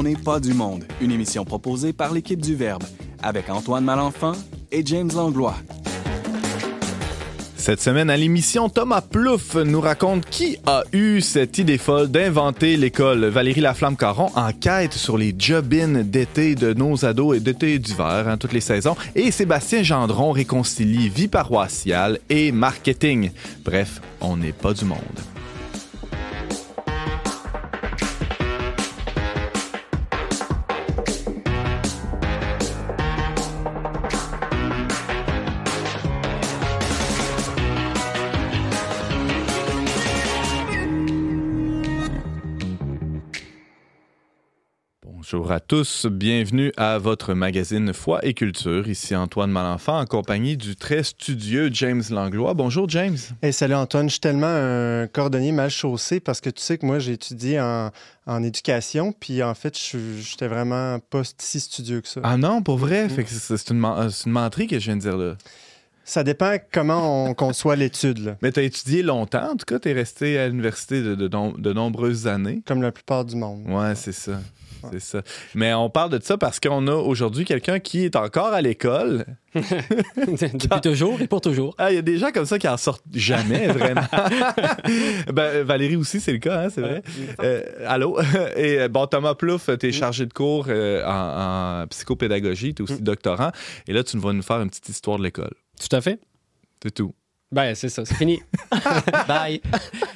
On n'est pas du monde, une émission proposée par l'équipe du Verbe, avec Antoine Malenfant et James Langlois. Cette semaine à l'émission, Thomas Plouffe nous raconte qui a eu cette idée folle d'inventer l'école. Valérie Laflamme-Caron enquête sur les job-ins d'été de nos ados et d'été et d'hiver, hein, toutes les saisons. Et Sébastien Gendron réconcilie vie paroissiale et marketing. Bref, on n'est pas du monde. Bonjour à tous, bienvenue à votre magazine Foi et Culture. Ici Antoine Malenfant en compagnie du très studieux James Langlois. Bonjour James. Hey, salut Antoine, je suis tellement un cordonnier mal chaussé parce que tu sais que moi j'ai étudié en, en éducation, puis en fait je- j'étais vraiment pas si studieux que ça. Ah non, pour vrai? Que c'est une, une menterie que je viens de dire là. Ça dépend comment on conçoit l'étude, Mais tu as étudié longtemps, en tout cas, tu es resté à l'université de, de, de nombreuses années. comme la plupart du monde. Ouais, c'est ça. C'est ça. Mais on parle de ça parce qu'on a aujourd'hui quelqu'un qui est encore à l'école. Depuis toujours et pour toujours. Ah, il y a des gens comme ça qui en sortent jamais, vraiment. ben, Valérie aussi, c'est le cas, hein, c'est vrai. Euh, allô? Et bon, Thomas Plouffe, tu es chargé de cours euh, en, en psychopédagogie, tu es aussi doctorant. Et là, tu vas nous faire une petite histoire de l'école. Tout à fait. C'est tout. Ben, c'est ça, c'est fini. Bye.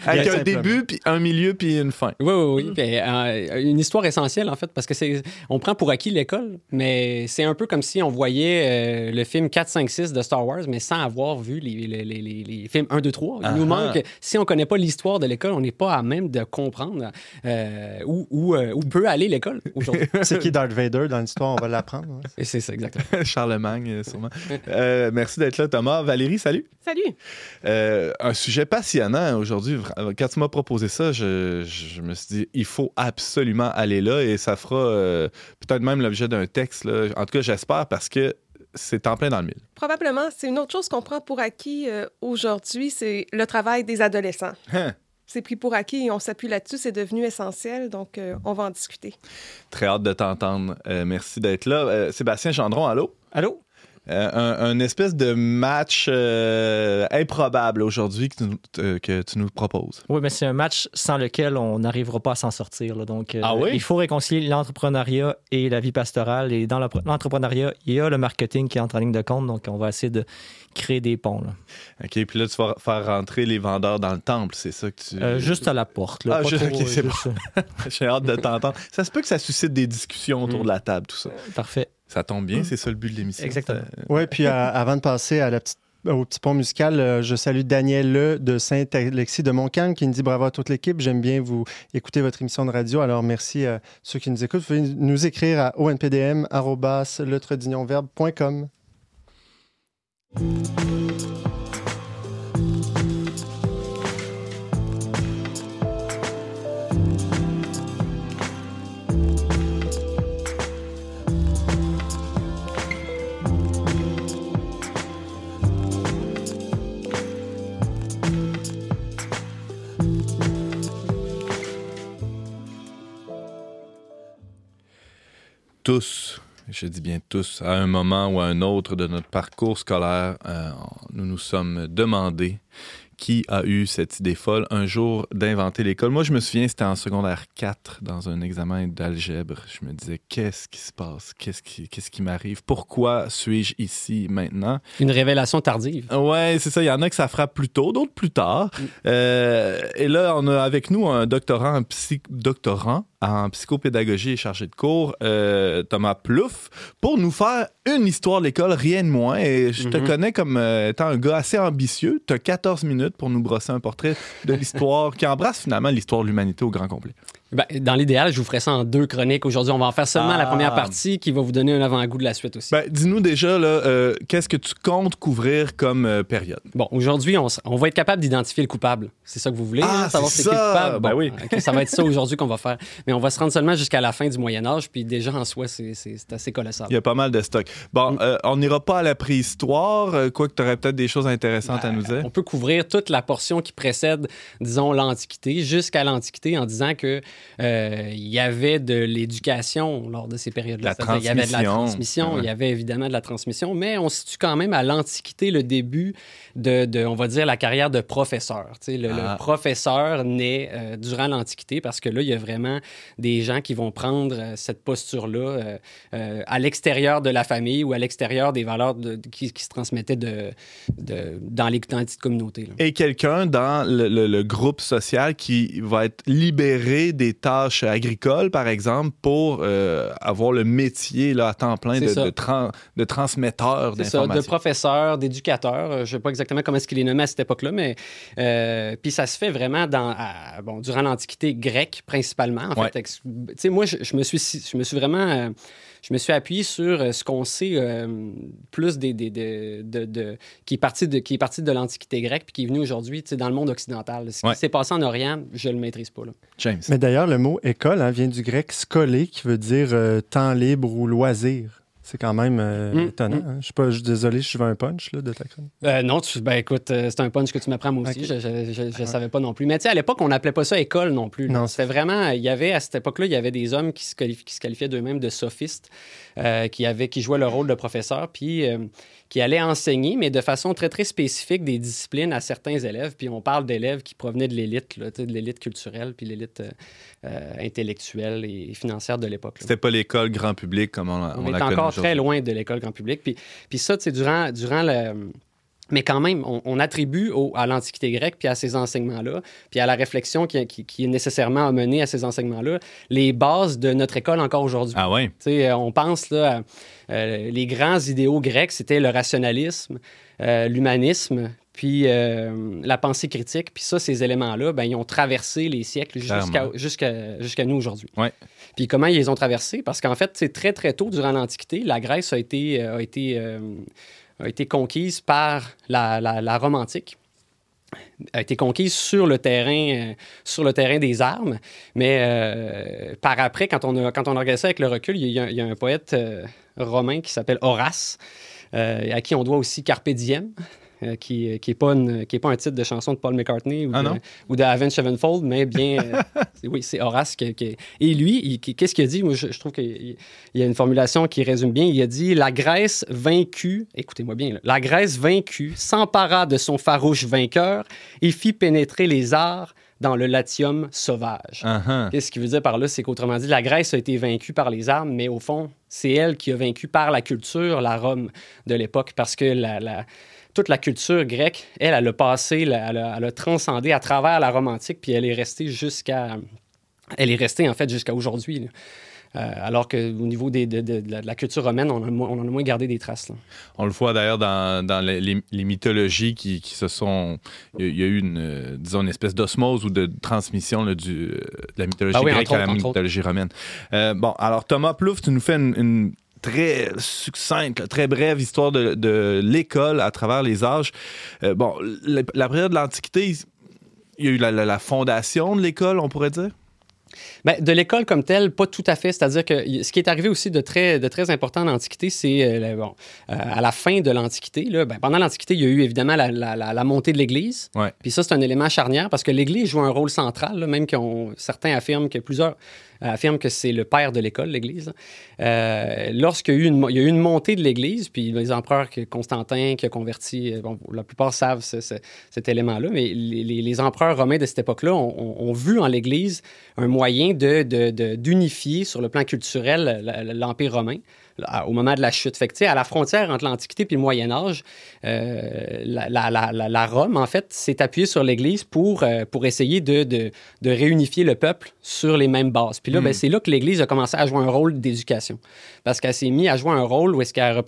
Avec un début, puis un milieu, puis une fin. Oui, oui, oui. Euh, une histoire essentielle, en fait, parce que c'est. On prend pour acquis l'école, mais c'est un peu comme si on voyait euh, le film 4, 5, 6 de Star Wars, mais sans avoir vu les, les, les, les- les films 1, 2, 3. Il nous manque. Si on connaît pas l'histoire de l'école, on n'est pas à même de comprendre euh, où, où, euh, où peut aller l'école aujourd'hui. C'est qui Darth Vader dans l'histoire, on va l'apprendre. Et c'est ça, exactement. Charlemagne, sûrement. Euh, merci d'être là, Thomas. Valérie, salut. Salut! Euh, un sujet passionnant aujourd'hui. Quand tu m'as proposé ça, je, je me suis dit, il faut absolument aller là et ça fera euh, peut-être même l'objet d'un texte. là. En tout cas, j'espère parce que c'est en plein dans le mille. Probablement, c'est une autre chose qu'on prend pour acquis euh, aujourd'hui, c'est le travail des adolescents. Hein? C'est pris pour acquis et on s'appuie là-dessus, c'est devenu essentiel, donc euh, on va en discuter. Très hâte de t'entendre. Euh, merci d'être là. Euh, Sébastien Gendron, allô? Allô? Euh, un, un espèce de match euh, improbable aujourd'hui que, tu nous- euh, que tu nous proposes. Oui, mais c'est un match sans lequel on n'arrivera pas à s'en sortir. là. Donc, euh, Ah oui? il faut réconcilier l'entrepreneuriat et la vie pastorale. Et dans l'entrepreneuriat, il y a le marketing qui entre en ligne de compte. Donc, on va essayer de créer des ponts. là. OK, puis là, tu vas faire rentrer les vendeurs dans le temple, c'est ça que tu... Euh, juste à la porte. là, Ah, juste- trop, ok, c'est juste, J'ai hâte de t'entendre. Ça se peut que ça suscite des discussions autour Mm. de la table, tout ça. Parfait. Ça tombe bien, c'est ça le but de l'émission. Exactement. Oui, puis euh, avant de passer à la petite au petit pont musical, euh, je salue Daniel Le de Saint-Alexis de Montcalm qui nous dit bravo à toute l'équipe. J'aime bien vous écouter votre émission de radio. Alors merci à ceux qui nous écoutent. Vous pouvez nous écrire à onpdm.com. Tous, je dis bien tous, à un moment ou à un autre de notre parcours scolaire, euh, nous nous sommes demandé qui a eu cette idée folle un jour d'inventer l'école. Moi, je me souviens, c'était en secondaire 4, dans un examen d'algèbre. Je me disais, qu'est-ce qui se passe? Qu'est-ce qui, qu'est-ce qui m'arrive? Pourquoi suis-je ici maintenant? Une révélation tardive. Ouais, c'est ça. Il y en a que ça frappe plus tôt, d'autres plus tard. Euh, et là, on a avec nous un doctorant en, psy- doctorant en psychopédagogie et chargé de cours, euh, Thomas Plouffe, pour nous faire une histoire de l'école, rien de moins. Et je te Mhm. connais comme euh, étant un gars assez ambitieux. Tu as 14 minutes pour nous brosser un portrait de l'histoire qui embrasse finalement l'histoire de l'humanité au grand complet. Ben, dans l'idéal, je vous ferai ça en deux chroniques aujourd'hui. On va en faire seulement Ah. la première partie qui va vous donner un avant-goût de la suite aussi. Ben, dis-nous déjà, là, euh, qu'est-ce que tu comptes couvrir comme euh, période? Bon, aujourd'hui, on, va être capable d'identifier le coupable. C'est ça que vous voulez, Ah, hein, savoir c'est c'est qui le coupable? Ben oui. ok, ça va être ça aujourd'hui qu'on va faire. Mais on va se rendre seulement jusqu'à la fin du Moyen Âge, puis déjà en soi, c'est- c'est c'est assez colossal. Il y a pas mal de stock. Bon, Mm. euh, on n'ira pas à la préhistoire, quoique tu aurais peut-être des choses intéressantes à nous dire. On peut couvrir toute la portion qui précède, disons, l'Antiquité, jusqu'à l'Antiquité, en disant que euh, il y avait de l'éducation lors de ces périodes-là. Il y avait de la transmission. Ouais. il y avait évidemment de la transmission, mais on situe quand même à l'Antiquité le début de, de, on va dire, la carrière de professeur. Tu sais, le, le Ah. professeur naît euh, durant l'Antiquité parce que là, il y a vraiment des gens qui vont prendre euh, cette posture-là euh, à l'extérieur de la famille ou à l'extérieur des valeurs de- qui, qui se transmettaient de, de- dans, les, dans les petites communautés. là. Et quelqu'un dans le, le- le groupe social qui va être libéré des tâches agricoles, par exemple, pour euh, avoir le métier là, à temps plein de, de, tran- de transmetteur ça, de d'informations. professeurs, d'éducateurs. euh, Je ne sais pas exactement comment est-ce qu'il est nommé à cette époque-là, mais euh, puis ça se fait vraiment dans, à- bon, durant l'Antiquité grecque principalement. En Ouais. fait, moi, je, je me suis, je me suis vraiment, je me suis appuyé sur euh, ce qu'on sait euh, plus des, des- de, de- de- qui est parti de, qui est parti de l'Antiquité grecque puis qui est venu aujourd'hui, dans le monde occidental. Ce qui Ouais. s'est passé en Orient, je le maîtrise pas là. James. Mais d'ailleurs, le mot école hein, vient du grec scolé, qui veut dire euh, temps libre ou loisir. C'est quand même euh, Mm, étonnant. mm. hein. Je suis pas, je suis désolé, je suis un punch là, de ta. Euh, non, tu, ben écoute, euh, c'est un punch que tu m'apprends moi aussi. Je, je savais pas non plus. Mais tu sais, à l'époque, on n'appelait pas ça école non plus. là. Non, C'était vraiment. Il y avait, à cette époque-là, il y avait des hommes qui se, qualif- qui se qualifiaient d'eux-mêmes de sophistes, euh, qui, avaient, qui jouaient le rôle de professeur, puis qui allaient enseigner, mais de façon très, très spécifique, des disciplines à certains élèves. Puis on parle d'élèves qui provenaient de l'élite, de l'élite culturelle, puis l'élite euh, euh, intellectuelle et financière de l'époque. C'était pas l'école grand public comme on, On, on est la encore très loin de l'école grand public. Puis, puis ça, tu sais, durant, durant le. Mais quand même, on, on attribue au- à l'Antiquité grecque, puis à ces enseignements-là, puis à la réflexion qui, qui- qui est nécessairement amenée à ces enseignements-là, les bases de notre école encore aujourd'hui. Ah ouais? Tu sais, on pense là, à, euh, les grands idéaux grecs, c'était le rationalisme, euh, l'humanisme, puis euh, la pensée critique. Puis ça, ces éléments-là, ben, ils ont traversé les siècles jusqu'à jusqu'à jusqu'à nous aujourd'hui. Ouais. Puis comment ils les ont traversés? Parce qu'en fait, c'est très, très tôt durant l'Antiquité, la Grèce a été, a été, euh, a été conquise par la, la, Rome antique a été conquise sur le terrain, euh, sur le terrain des armes. Mais euh, par après, quand on, a, quand on a regardé ça avec le recul, il y a, un poète euh, romain qui s'appelle Horace, à qui on doit aussi Carpe Diem. Euh, qui n'est qui est pas, une- qui est pas un titre de chanson de Paul McCartney ou, Ah de, ou de Avenged Sevenfold, mais bien. euh, oui, c'est Horace. qui- qui- et lui, qu'est-ce qu'il a dit? Moi, je, je trouve qu'il il y a une formulation qui résume bien. Il a dit La Grèce vaincue, écoutez-moi bien, là, la Grèce vaincue s'empara de son farouche vainqueur et fit pénétrer les arts dans le latium sauvage. Uh-huh. Qu'est-ce qu'il veut dire par là? C'est qu'autrement dit, la Grèce a été vaincue par les armes, mais au fond, c'est elle qui a vaincu par la culture la Rome de l'époque, parce que la, la- toute la culture grecque, elle, elle a passé, elle a, elle a transcendé à travers la Rome antique, puis elle est restée jusqu'à... Elle est restée, en fait, jusqu'à aujourd'hui. Euh, alors qu'au niveau des- de, de- de la, culture romaine, on, a moins- on en a moins gardé des traces. là. On le voit d'ailleurs dans, dans les, mythologies qui, qui se sont. Il y a- eu une, disons, une espèce d'osmose ou de transmission là, du, euh, de la mythologie Ah oui, grecque à la autres, mythologie romaine. Euh, bon, alors Thomas Plouffe, tu nous fais une, une très succincte, très brève histoire de, l'école à travers les âges. Euh, bon, la, la période de l'Antiquité, il y a eu la fondation de l'école, on pourrait dire? Ben, de l'école comme telle, pas tout à fait. C'est-à-dire que ce qui est arrivé aussi de très, de très important en Antiquité, c'est euh, bon, euh, à la fin de l'Antiquité. ben, pendant l'Antiquité, il y a eu évidemment la, la- la- la montée de l'Église. Ouais. Puis ça, c'est un élément charnière parce que l'Église joue un rôle central, là, même qu'on certains affirment que plusieurs euh, affirment que c'est le père de l'école, l'Église. Euh, Lorsqu'il y a eu une, mo- il y a eu une montée de l'Église, puis les empereurs que Constantin qui a converti, bon, la plupart savent ce- ce- cet élément-là, mais les, les- les empereurs romains de cette époque-là ont, ont- ont vu en l'Église un moyen de- de- de- d'unifier sur le plan culturel l'Empire romain au moment de la chute. Fait que, à la frontière entre l'Antiquité et le Moyen Âge, euh, la, la- la- la- la Rome, en fait, s'est appuyée sur l'Église pour, euh, pour essayer de, de- de réunifier le peuple sur les mêmes bases. Puis là, ben, c'est là que l'Église a commencé à jouer un rôle d'éducation. Parce qu'elle s'est mise à jouer un rôle où est-ce qu'elle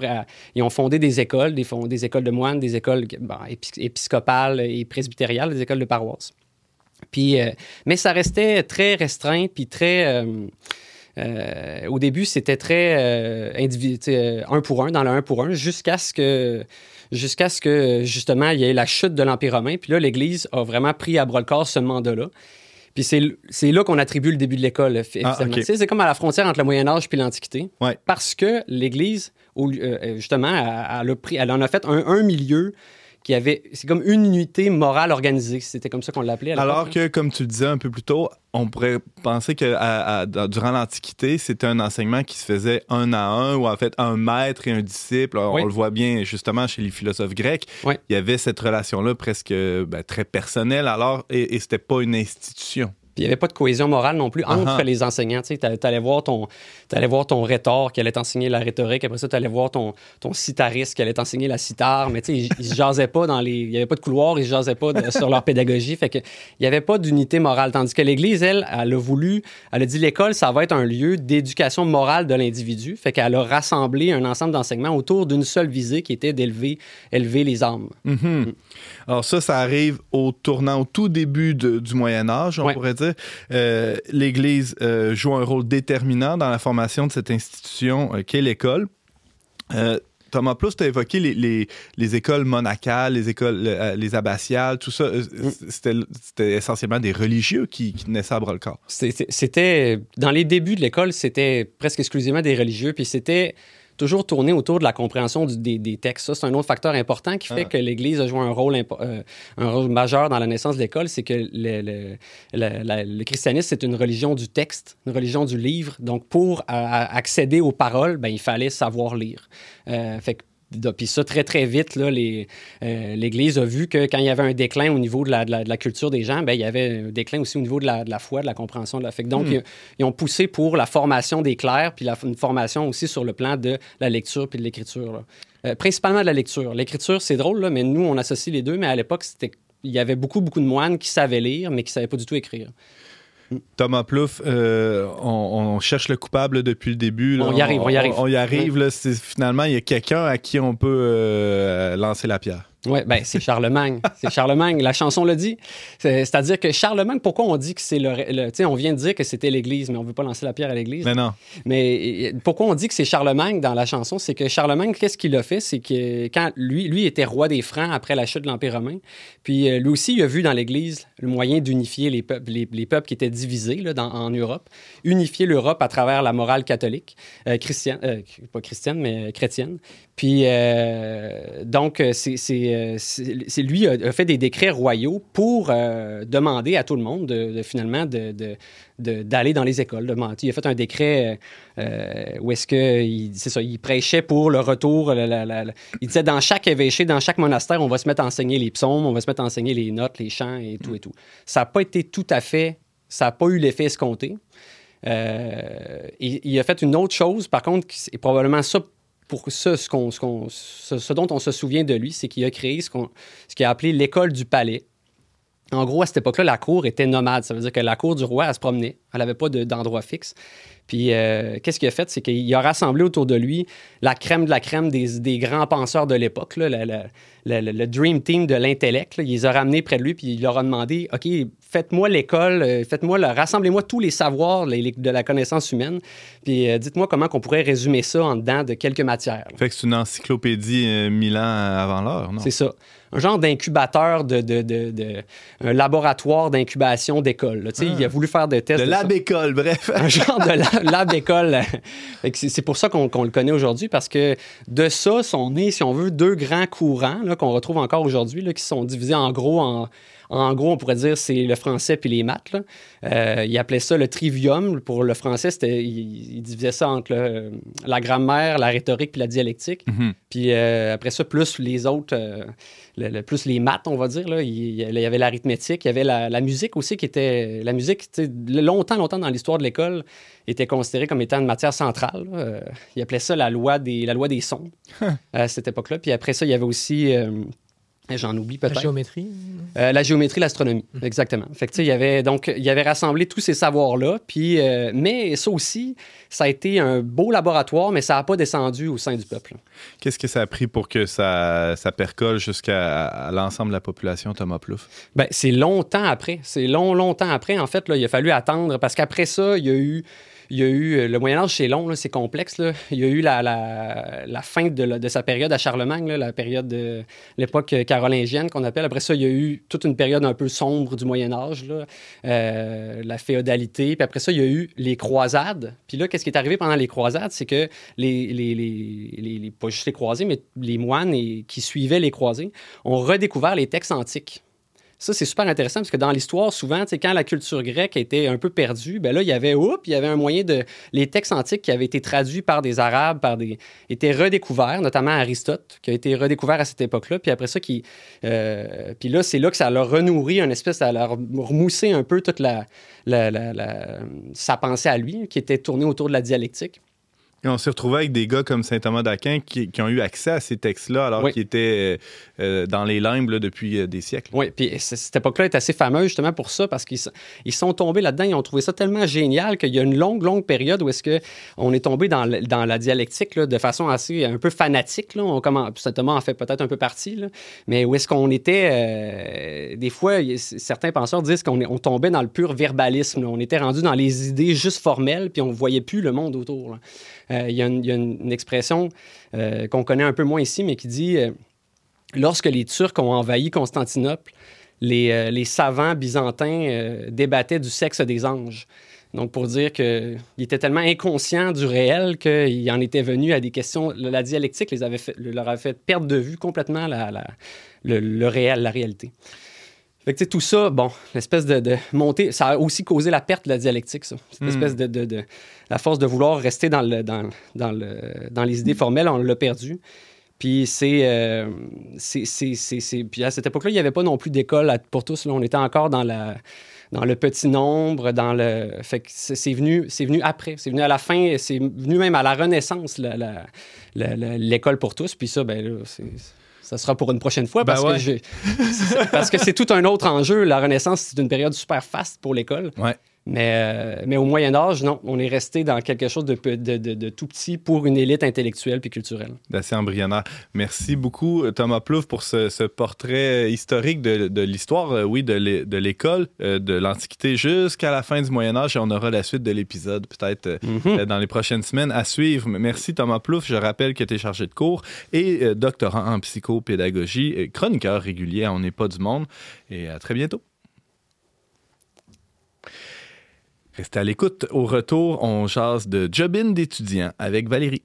ils ont fondé des écoles, des, fond- des écoles de moines, des écoles bon, épi- épiscopales et presbytériales, des écoles de paroisse. Puis, euh, mais ça restait très restreint, puis très... euh, euh, au début, c'était très individu- un pour un, dans le un pour un, jusqu'à ce que, jusqu'à ce que justement, il y ait la chute de l'Empire romain. Puis là, l'Église a vraiment pris à bras le corps ce mandat-là. Puis c'est là qu'on attribue le début de l'école, Ah, finalement. ok. Tu sais, C'est comme à la frontière entre le Moyen Âge puis l'Antiquité. Ouais. Parce que l'Église, justement, elle, elle a pris, elle en a fait un, un milieu qu'il y avait, c'est comme une unité morale organisée. C'était comme ça qu'on l'appelait. Alors là. que, comme tu le disais un peu plus tôt, on pourrait penser que à- à- dans- durant l'Antiquité, c'était un enseignement qui se faisait un à un, ou en fait un maître et un disciple. On Oui. le voit bien justement chez les philosophes grecs. Oui. Il y avait cette relation-là presque ben, très personnelle, alors, et, et c'était pas une institution. Puis il n'y avait pas de cohésion morale non plus entre Uh-huh. les enseignants. Tu allais voir, ton, t'allais voir ton rhétor qui allait t'enseigner la rhétorique. Après ça, tu allais voir ton, ton citariste qui allait t'enseigner la cithare. Mais tu sais, ils, se jasaient pas dans les. Il n'y avait pas de couloir, ils se jasaient pas de- sur leur pédagogie. Fait que il n'y avait pas d'unité morale. Tandis que l'Église, elle, elle a voulu. Elle a dit l'école, ça va être un lieu d'éducation morale de l'individu. Fait qu'elle a rassemblé un ensemble d'enseignements autour d'une seule visée qui était d'élever élever les âmes. Mhm. Alors ça, ça arrive au tournant, au tout début de- du Moyen Âge, on Ouais. pourrait dire. Euh, L'Église euh, joue un rôle déterminant dans la formation de cette institution euh, qu'est l'école. Thomas Plus, tu as évoqué les, les- les écoles monacales, les écoles euh, les abbatiales, tout ça. Euh, C'était essentiellement des religieux qui, ça à bras le corps. C'était- C'était dans les débuts de l'école, c'était presque exclusivement des religieux, puis c'était toujours tourné autour de la compréhension du- des, des textes. Ça, c'est un autre facteur important qui fait Ah. que l'Église a joué un rôle, impo- euh, un rôle majeur dans la naissance de l'école, c'est que le, le- le- la- le christianisme, c'est une religion du texte, une religion du livre. Donc, pour euh, accéder aux paroles, ben, il fallait savoir lire. Euh, fait que Puis ça, très, très vite, euh, l'Église a vu que quand il y avait un déclin au niveau de la, de la- de la culture des gens, ben, il y avait un déclin aussi au niveau de la, de la foi, de la compréhension de la Donc, Hmm. ils, ils ont poussé pour la formation des clercs, puis la, une formation aussi sur le plan de la lecture puis de l'écriture. Euh, principalement de la lecture. L'écriture, c'est drôle, là, mais nous, on associe les deux, mais à l'époque, c'était il y avait beaucoup, beaucoup de moines qui savaient lire, mais qui ne savaient pas du tout écrire. Thomas Plouffe, euh, on, on cherche le coupable depuis le début. là. On y arrive, on y arrive. On, y arrive. là. Finalement, il y a quelqu'un à qui on peut euh, lancer la pierre. Oui, ben c'est Charlemagne. C'est Charlemagne. La chanson le dit. C'est- C'est-à-dire que Charlemagne, pourquoi on dit que c'est le. le- tu sais, on vient de dire que c'était l'Église, mais on ne veut pas lancer la pierre à l'Église. Mais non. Mais euh, pourquoi on dit que c'est Charlemagne dans la chanson? C'est que Charlemagne, qu'est-ce qu'il a fait? C'est que quand lui, lui était roi des Francs après la chute de l'Empire romain, puis euh, lui aussi, il a vu dans l'Église le moyen d'unifier les peuples, les, les peuples qui étaient divisés là, dans- en Europe, unifier l'Europe à travers la morale catholique, euh, euh, pas chrétienne, mais chrétienne. Puis, euh, donc, euh, c'est, euh, c'est- lui a, a fait des décrets royaux pour euh, demander à tout le monde, de, de, finalement, de, de- de- d'aller dans les écoles. Il a fait un décret euh, où est-ce que, il- c'est ça, il prêchait pour le retour. la- la- la- la- il disait, dans chaque évêché, dans chaque monastère, on va se mettre à enseigner les psaumes, on va se mettre à enseigner les notes, les chants et tout et tout. Ça n'a pas été tout à fait, ça n'a pas eu l'effet escompté. Euh, il, il a fait une autre chose, par contre, qui est probablement ça pour ça, ce, qu'on- ce qu'on- ce- ce dont on se souvient de lui, c'est qu'il a créé ce qu'on- ce qu'il a appelé l'école du palais. En gros, à cette époque-là, la cour était nomade. Ça veut dire que la cour du roi, elle se promenait. Elle n'avait pas de- d'endroit fixe. Puis, euh, qu'est-ce qu'il a fait? C'est qu'il a rassemblé autour de lui la crème de la crème des, des grands penseurs de l'époque, là, le dream team de l'intellect. là. Il les a ramenés près de lui, puis il leur a demandé OK, faites-moi l'école, euh, faites-moi le, rassemblez-moi tous les savoirs les- les- de la connaissance humaine, puis euh, dites-moi comment on pourrait résumer ça en dedans de quelques matières. Fait que c'est une encyclopédie euh, mille ans avant l'heure, non? C'est ça. Un genre d'incubateur, de, de, de- de- un laboratoire d'incubation d'école. Il a voulu faire des tests. De de la ça. bécole, bref. un genre de la- lab que C'est pour ça qu'on le connaît aujourd'hui, parce que de ça sont nés, si on veut, deux grands courants qu'on retrouve encore aujourd'hui, qui sont divisés en gros en. En gros, on pourrait dire c'est le français puis les maths. Là. Euh, ils appelaient ça le trivium. Pour le français, c'était, ils divisaient ça entre le- la grammaire, la rhétorique puis la dialectique. Mhm. Puis euh, après ça, plus les autres, euh, le- le- plus les maths, on va dire. Là. Il, il y avait l'arithmétique, il y avait la, la musique aussi qui était. La musique, longtemps, longtemps dans l'histoire de l'école, était considérée comme étant une matière centrale. il appelait ça la loi des, la loi des sons à cette époque-là. Puis après ça, il y avait aussi. J'en oublie La peut-être. géométrie. Euh, la géométrie, l'astronomie, exactement. Fait que, tu sais, il y avait donc il y avait rassemblé tous ces savoirs-là, puis euh, mais ça aussi, ça a été un beau laboratoire, mais ça n'a pas descendu au sein du peuple. Qu'est-ce que ça a pris pour que ça, ça percole jusqu'à l'ensemble de la population, Thomas Plouffe? Ben, c'est longtemps après. C'est long, longtemps après. En fait, là, il a fallu attendre parce qu'après ça, il y a eu il y a eu euh, le Moyen Âge, c'est long, c'est complexe. Il y a eu la, fin de, sa période à Charlemagne, la l'époque carolingienne qu'on appelle. Après ça, il y a eu toute une période un peu sombre du Moyen Âge, là, euh, la féodalité. Puis après ça, il y a eu les croisades. Puis là, qu'est-ce qui est arrivé pendant les croisades, c'est que les, pas juste les croisés, mais les moines qui suivaient les croisés ont redécouvert les textes antiques. Ça, c'est super intéressant parce que dans l'histoire, souvent, quand la culture grecque était un peu perdue, ben là, il y avait, oups, il y avait un moyen de. Les textes antiques qui avaient été traduits par des Arabes, par des. étaient redécouverts, notamment Aristote, qui a été redécouvert à cette époque-là. Puis après ça, qui. Euh, puis là, c'est là que ça leur renourri une espèce. Ça leur remoussé un peu toute la, sa pensée à lui, qui était tournée autour de la dialectique. Et on s'est retrouvé avec des gars comme Saint Thomas d'Aquin qui, ont eu accès à ces textes-là alors qu'ils étaient euh, euh, dans les limbes depuis euh, des siècles. Oui, puis cette époque-là est assez fameuse justement pour ça parce qu'ils ils sont tombés là-dedans, ils ont trouvé ça tellement génial qu'il y a une longue, longue période où est-ce qu'on est tombé dans, dans la dialectique de façon assez un peu fanatique. Là. On Saint Thomas en fait peut-être un peu partie, mais où est-ce qu'on était, des fois, certains penseurs disent qu'on on tombait dans le pur verbalisme. On était rendu dans les idées juste formelles, puis on ne voyait plus le monde autour. Il y, a une expression euh, qu'on connaît un peu moins ici, mais qui dit euh, lorsque les Turcs ont envahi Constantinople, les, savants byzantins débattaient du sexe des anges. Donc, pour dire qu'ils étaient tellement inconscients du réel qu'il en était venu à des questions. La dialectique les avait leur avait fait perdre de vue complètement le, réel, la réalité. Fait que, tout ça, bon, l'espèce de, de, montée, ça a aussi causé la perte de la dialectique, ça. Cette hmm. espèce de, de, La force de vouloir rester dans, le, dans, dans, le, dans les idées formelles, on l'a perdu. Puis c'est, euh, c'est, Puis à cette époque-là, il n'y avait pas non plus d'école pour tous. Là. On était encore dans, la, dans le petit nombre, dans le... Fait que c'est, venu, c'est venu après. C'est venu à la fin, c'est venu même à la Renaissance, l'école pour tous. Puis ça, ben là, c'est ça sera pour une prochaine fois parce, que parce que c'est tout un autre enjeu. La Renaissance, c'est une période super faste pour l'école. Ouais. Mais, euh, mais au Moyen Âge, non, on est resté dans quelque chose de, de, de, tout petit pour une élite intellectuelle puis culturelle. D'assez embryonnaire. Merci beaucoup, Thomas Plouffe, pour ce, ce portrait historique de, l'histoire, euh, oui, de l'école, euh, de l'Antiquité jusqu'à la fin du Moyen Âge. Et on aura la suite de l'épisode peut-être mhm. dans les prochaines semaines à suivre. Merci, Thomas Plouffe. Je rappelle que tu es chargé de cours et doctorant en psychopédagogie, chroniqueur régulier On n'est pas du monde. Et à très bientôt. Restez à l'écoute. Au retour, on jase de Jobin d'étudiants avec Valérie.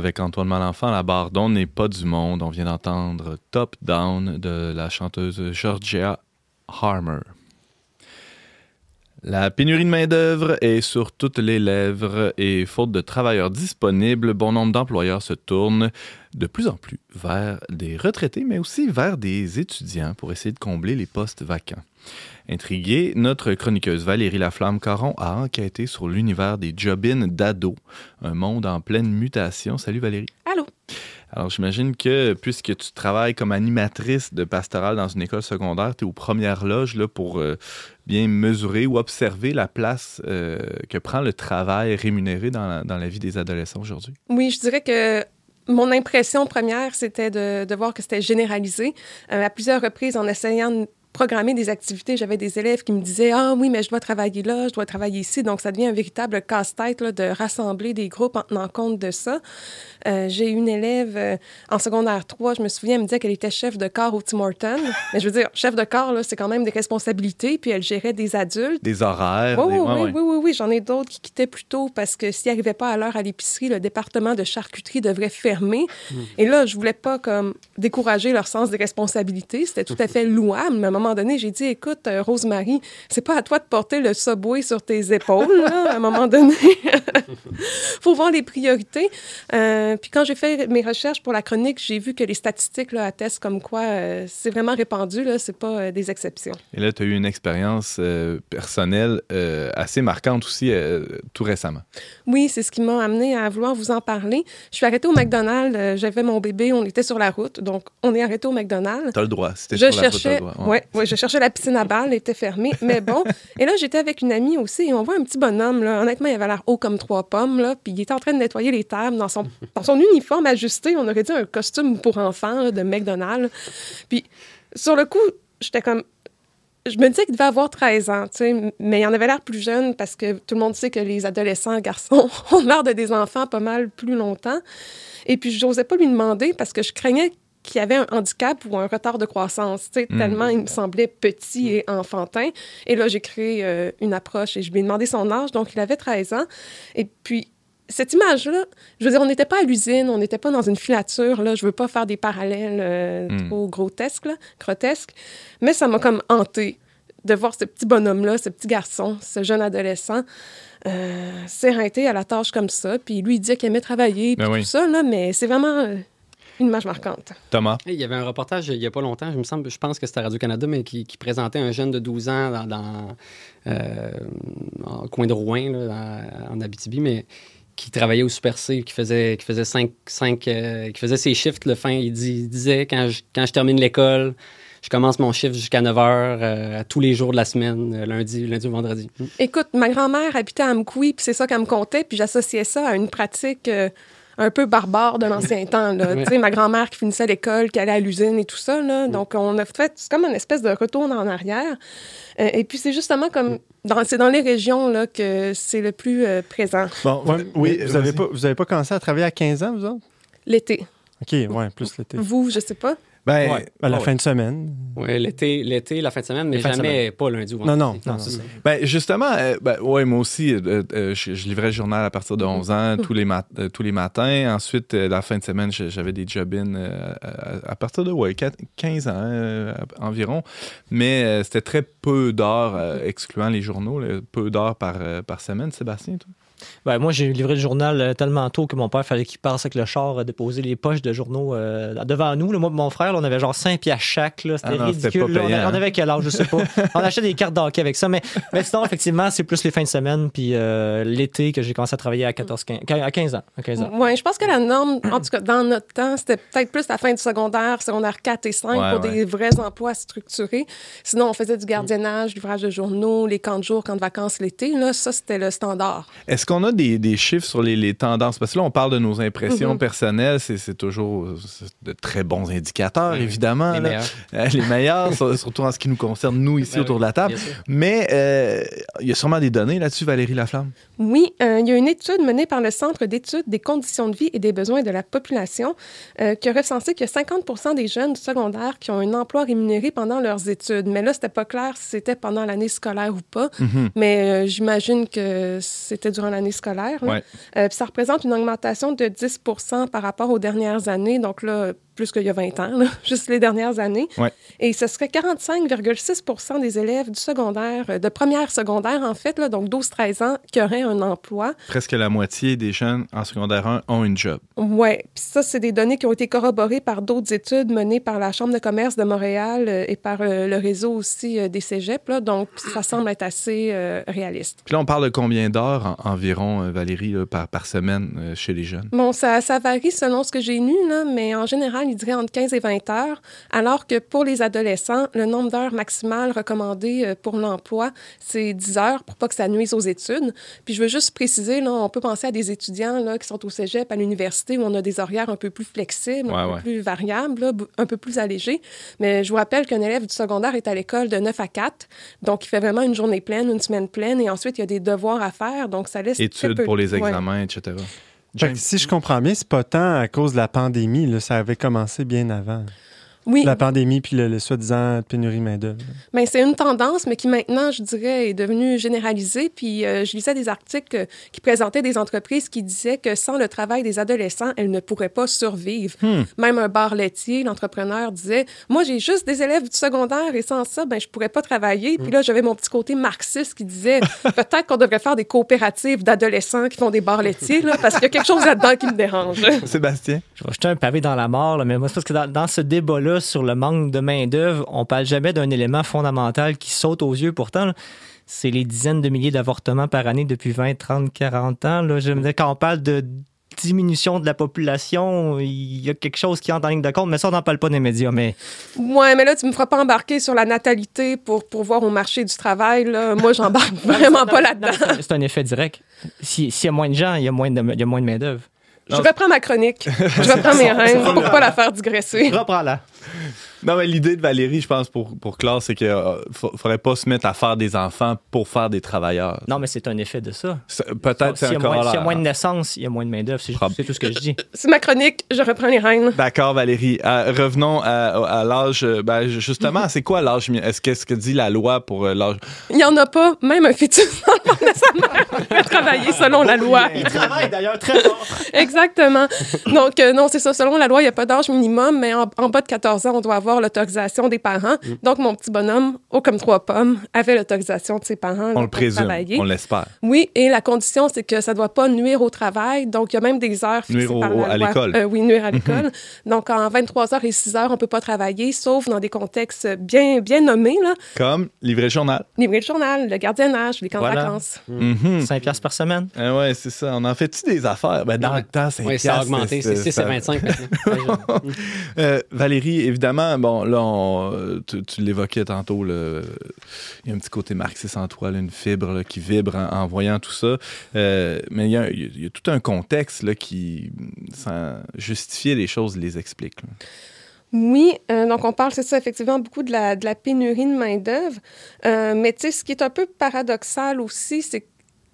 Avec Antoine Malenfant. La barre d'on n'est pas du monde. On vient d'entendre Top Down de la chanteuse Georgia Harmer. La pénurie de main-d'œuvre est sur toutes les lèvres et faute de travailleurs disponibles, bon nombre d'employeurs se tournent de plus en plus vers des retraités, mais aussi vers des étudiants pour essayer de combler les postes vacants. Intriguée, notre chroniqueuse Valérie Laflamme-Caron a enquêté sur l'univers des job-ins d'ados, un monde en pleine mutation. Salut Valérie. Allô? Alors, j'imagine que puisque tu travailles comme animatrice de pastoral dans une école secondaire, tu es aux premières loges là, pour euh, bien mesurer ou observer la place euh, que prend le travail rémunéré dans la, dans la vie des adolescents aujourd'hui. Oui, je dirais que mon impression première, c'était de, de voir que c'était généralisé. Euh, à plusieurs reprises, en essayant de programmer des activités. J'avais des élèves qui me disaient Ah oui, mais je dois travailler là, je dois travailler ici. Donc, ça devient un véritable casse-tête de rassembler des groupes en tenant compte de ça. Euh, J'ai une élève euh, en secondaire 3, je me souviens, elle me disait qu'elle était chef de corps au Tim Hortons. mais je veux dire, chef de corps, c'est quand même des responsabilités. Puis elle gérait des adultes. Des horaires. Oui, des... oui, ouais, oui, oui, oui, oui. J'en ai d'autres qui quittaient plus tôt parce que s'ils n'arrivaient pas à l'heure à l'épicerie, le département de charcuterie devrait fermer. Et là, je voulais pas comme décourager leur sens des responsabilités. C'était tout à fait louable. Mais moment donné, j'ai dit, écoute, euh, Rosemary, c'est pas à toi de porter le subway sur tes épaules, là, à un moment donné. faut voir les priorités. Euh, puis quand j'ai fait mes recherches pour la chronique, j'ai vu que les statistiques là, attestent comme quoi euh, c'est vraiment répandu, là, c'est pas euh, des exceptions. Et là, tu as eu une expérience personnelle assez marquante aussi tout récemment. Oui, c'est ce qui m'a amené à vouloir vous en parler. Je suis arrêtée au McDonald's, j'avais mon bébé, on était sur la route, donc on est arrêté au McDonald's. Tu as le droit. Si Je sur la route, t'as le droit. ouais. Ouais, je cherchais la piscine à balles, elle était fermée, mais bon. Et là, j'étais avec une amie aussi, et on voit un petit bonhomme, là. Honnêtement, il avait l'air haut comme trois pommes, là, puis il était en train de nettoyer les tables dans son, dans son uniforme ajusté. On aurait dit un costume pour enfants là, de McDonald's. Puis, sur le coup, j'étais comme. Je me disais qu'il devait avoir 13 ans, tu sais, mais il en avait l'air plus jeune parce que tout le monde sait que les adolescents garçons ont l'air de des enfants pas mal plus longtemps. Et puis, je n'osais pas lui demander parce que je craignais qu'il y avait un handicap ou un retard de croissance, tu sais, Mm. tellement il me semblait petit et enfantin. Et là, j'ai créé euh, une approche et je lui ai demandé son âge, donc il avait 13 ans. Et puis, cette image-là, je veux dire, on n'était pas à l'usine, on n'était pas dans une filature, là, je veux pas faire des parallèles euh, Mm. trop grotesques, là, grotesques, mais ça m'a comme hanté de voir ce petit bonhomme-là, ce petit garçon, ce jeune adolescent, euh, s'éreinter à la tâche comme ça. Puis lui, il disait qu'il aimait travailler, puis Ben tout oui. ça, là, mais c'est vraiment euh, une image marquante. Thomas, Il y avait un reportage il n'y a pas longtemps, je me semble, je pense que c'était à Radio-Canada, mais qui, qui présentait un jeune de 12 ans dans, dans euh, en coin de Rouen, là, dans- en Abitibi, mais qui travaillait au Super C, qui faisait, qui faisait cinq, cinq, euh, qui faisait ses shifts le fin. Il, dit- il disait quand je, quand je termine l'école, je commence mon shift jusqu'à 9 h tous les jours de la semaine, euh, lundi, lundi ou vendredi. Écoute, ma grand-mère habitait à Amkoui, puis c'est ça qu'elle me contait, puis j'associais ça à une pratique euh, un peu barbare de l'ancien temps. Là. Ouais. Tu sais, ma grand-mère qui finissait l'école, qui allait à l'usine et tout ça. Là. Donc, on a fait, c'est comme une espèce de retour en arrière. Euh, et puis, c'est justement comme, dans, c'est dans les régions là, que c'est le plus euh, présent. Bon, Ouais, oui, vous n'avez pas, vous avez pas commencé à travailler à 15 ans, vous autres? L'été. OK, ouais, plus l'été. Vous, je sais pas. Ben, Ouais, à la ouais. fin de semaine. Oui, l'été, l'été, la fin de semaine, mais jamais pas lundi ou Non, vendredi. non, non, c'est non. ça. Ben, justement, euh, ben, ouais, moi aussi, euh, euh, je, je livrais le journal à partir de 11 ans, tous les, mat- euh, tous les matins. Ensuite, euh, la fin de semaine, j'avais des job-ins euh, à, à partir de ouais, 4 15 ans euh, environ. Mais euh, c'était très peu d'heures, euh, excluant les journaux, là, peu d'heures par, euh, par semaine. Sébastien, toi? Ben, moi, j'ai livré le journal euh, tellement tôt que mon père fallait qu'il passe avec le char déposer les poches de journaux euh, devant nous. là. moi et mon frère, là, on avait genre 5 piastres chaque. là. C'était Ah c'était ridicule. pas là. on, payant, a- on avait quel âge, je sais pas. on achetait des cartes d'hockey avec ça. Mais, mais sinon, effectivement, c'est plus les fins de semaine. Puis euh, l'été que j'ai commencé à travailler à 14, 15, à 15 ans. À 15 ans. Oui, je pense que la norme, en tout cas dans notre temps, c'était peut-être plus la fin du secondaire, secondaire 4 et 5 Ouais, pour ouais. des vrais emplois structurés. Sinon, on faisait du gardiennage, livrage de journaux, les camps de jour, camps de vacances l'été. Là, ça, c'était le standard. Est-ce qu'on a des, des chiffres sur les, les tendances? Parce que là, on parle de nos impressions Mhm. personnelles. C'est c'est toujours de très bons indicateurs, Oui. évidemment. Les là. meilleurs. Euh, les meilleurs, sur- surtout en ce qui nous concerne, nous, ici, Ben autour oui, de la table. Mais euh, il y a sûrement des données là-dessus, Valérie Laflamme. Oui, euh, il y a une étude menée par le Centre d'études des conditions de vie et des besoins de la population euh, qui a recensé qu'il y a 50 des jeunes du secondaire qui ont un emploi rémunéré pendant leurs études. Mais là, c'était pas clair si c'était pendant l'année scolaire ou pas. Mhm. Mais euh, j'imagine que c'était durant l'année l'année scolaire. Ouais. Euh, puis ça représente une augmentation de 10 par rapport aux dernières années. Donc là, plus qu'il y a 20 ans, là, juste les dernières années. Ouais. Et ce serait 45,6% des élèves du secondaire, euh, de première secondaire en fait, là, donc 12-13 ans, qui auraient un emploi. Presque la moitié des jeunes en secondaire 1 ont une job. Oui, puis ça, c'est des données qui ont été corroborées par d'autres études menées par la Chambre de commerce de Montréal euh, et par euh, le réseau aussi euh, des cégeps. Là, donc, ça semble être assez euh, réaliste. Puis là, on parle de combien d'heures en- environ, Valérie, là, par, par semaine chez les jeunes? Bon, ça, ça varie selon ce que j'ai lu, là, mais en général, il dirait entre 15 et 20 heures, alors que pour les adolescents, le nombre d'heures maximales recommandé euh, pour l'emploi, c'est 10 heures pour pas que ça nuise aux études. Puis je veux juste préciser, là, on peut penser à des étudiants là, qui sont au cégep, à l'université, où on a des horaires un peu plus flexibles, un Ouais, peu ouais. plus variables, là, un peu plus allégés. Mais je vous rappelle qu'un élève du secondaire est à l'école de 9 à 4, donc il fait vraiment une journée pleine, une semaine pleine, et ensuite il y a des devoirs à faire, donc ça laisse très Études peu- pour les ouais. examens, etc. Si je comprends bien, c'est pas tant à cause de la pandémie. Là, ça avait commencé bien avant. Oui, La pandémie puis le, le soi-disant pénurie main-d'œuvre. Ben, c'est une tendance, mais qui maintenant, je dirais, est devenue généralisée. Puis euh, je lisais des articles euh, qui présentaient des entreprises qui disaient que sans le travail des adolescents, elles ne pourraient pas survivre. Même un bar laitier, l'entrepreneur disait Moi, j'ai juste des élèves du secondaire et sans ça, ben, je pourrais pas travailler. Puis là, j'avais mon petit côté marxiste qui disait Peut-être qu'on devrait faire des coopératives d'adolescents qui font des bars laitiers, là, parce qu'il y a quelque chose là-dedans qui me dérange. Sébastien? Je vais jeter un pavé dans la mort, là, mais moi, c'est parce que dans, dans ce débat-là sur le manque de main-d'œuvre, on parle jamais d'un élément fondamental qui saute aux yeux. Pourtant, là, c'est les dizaines de milliers d'avortements par année depuis 20, 30, 40 ans. Là. Je me dis, quand on parle de diminution de la population, il y a quelque chose qui entre en ligne de compte, mais ça, on n'en parle pas dans les médias. Mais Ouais, mais là, tu me feras pas embarquer sur la natalité pour, pour voir au marché du travail. Là. Moi, j'embarque vraiment pas là-dedans. C'est- un effet direct. Si- S'il y a moins de gens, il y a moins de, il y a moins de main-d'œuvre. Je reprends ma chronique. Je reprends mes rênes pour pas la faire digresser. Reprends-la. Non, mais l'idée de Valérie, je pense, pour, pour Claire, c'est qu'il ne faudrait pas se mettre à faire des enfants pour faire des travailleurs. Non, mais c'est un effet de ça. Peut-être c'est S'il y, un a moins- s'il y a moins de naissances, il y a moins de main-d'œuvre. C'est Prob- tout ce que je dis. C'est ma chronique. Je reprends les rênes. D'accord, Valérie. Euh, revenons à, à l'âge. euh, ben, justement, c'est quoi l'âge? Est-ce qu'est-ce que dit la loi pour euh, l'âge? Il y en a pas. Même un fœtus dans le de sa mère peut travailler selon la loi. Il travaille d'ailleurs très fort. Exactement. Donc, euh, non, c'est ça. Selon la loi, il n'y a pas d'âge minimum, mais en, en bas de 14 ans, on doit avoir l'autorisation des parents. Donc, mon petit bonhomme, haut comme trois pommes, avait l'autorisation de ses parents là, On le pour présume, travailler. on l'espère. Oui, et la condition, c'est que ça ne doit pas nuire au travail. Donc, il y a même des heures fixées Nuire au- par la à l'école. Euh, oui, nuire à l'école. Donc, en 23 heures et 6 heures, on ne peut pas travailler, sauf dans des contextes bien, bien nommés. Là. Comme livrer le journal. Livrer le journal, le gardiennage, les camps Voilà. de vacances. Mhm. 5 piastres par semaine. Ah ouais, c'est ça. On en fait-tu des affaires? Ben, dans Ouais. le temps, c'est Oui, ça a augmenté. C'est 6 et 25 maintenant. Euh, Valérie, évidemment, bon, là, euh, tu, l'évoquais tantôt, il y a un petit côté marxiste en toi, une fibre qui vibre en, voyant tout ça. Euh, mais il y, a, tout un contexte qui, sans justifier les choses, les explique. Oui, euh, donc on parle, c'est ça, effectivement, beaucoup de la, de pénurie de main-d'œuvre. Mais tu sais, ce qui est un peu paradoxal aussi, c'est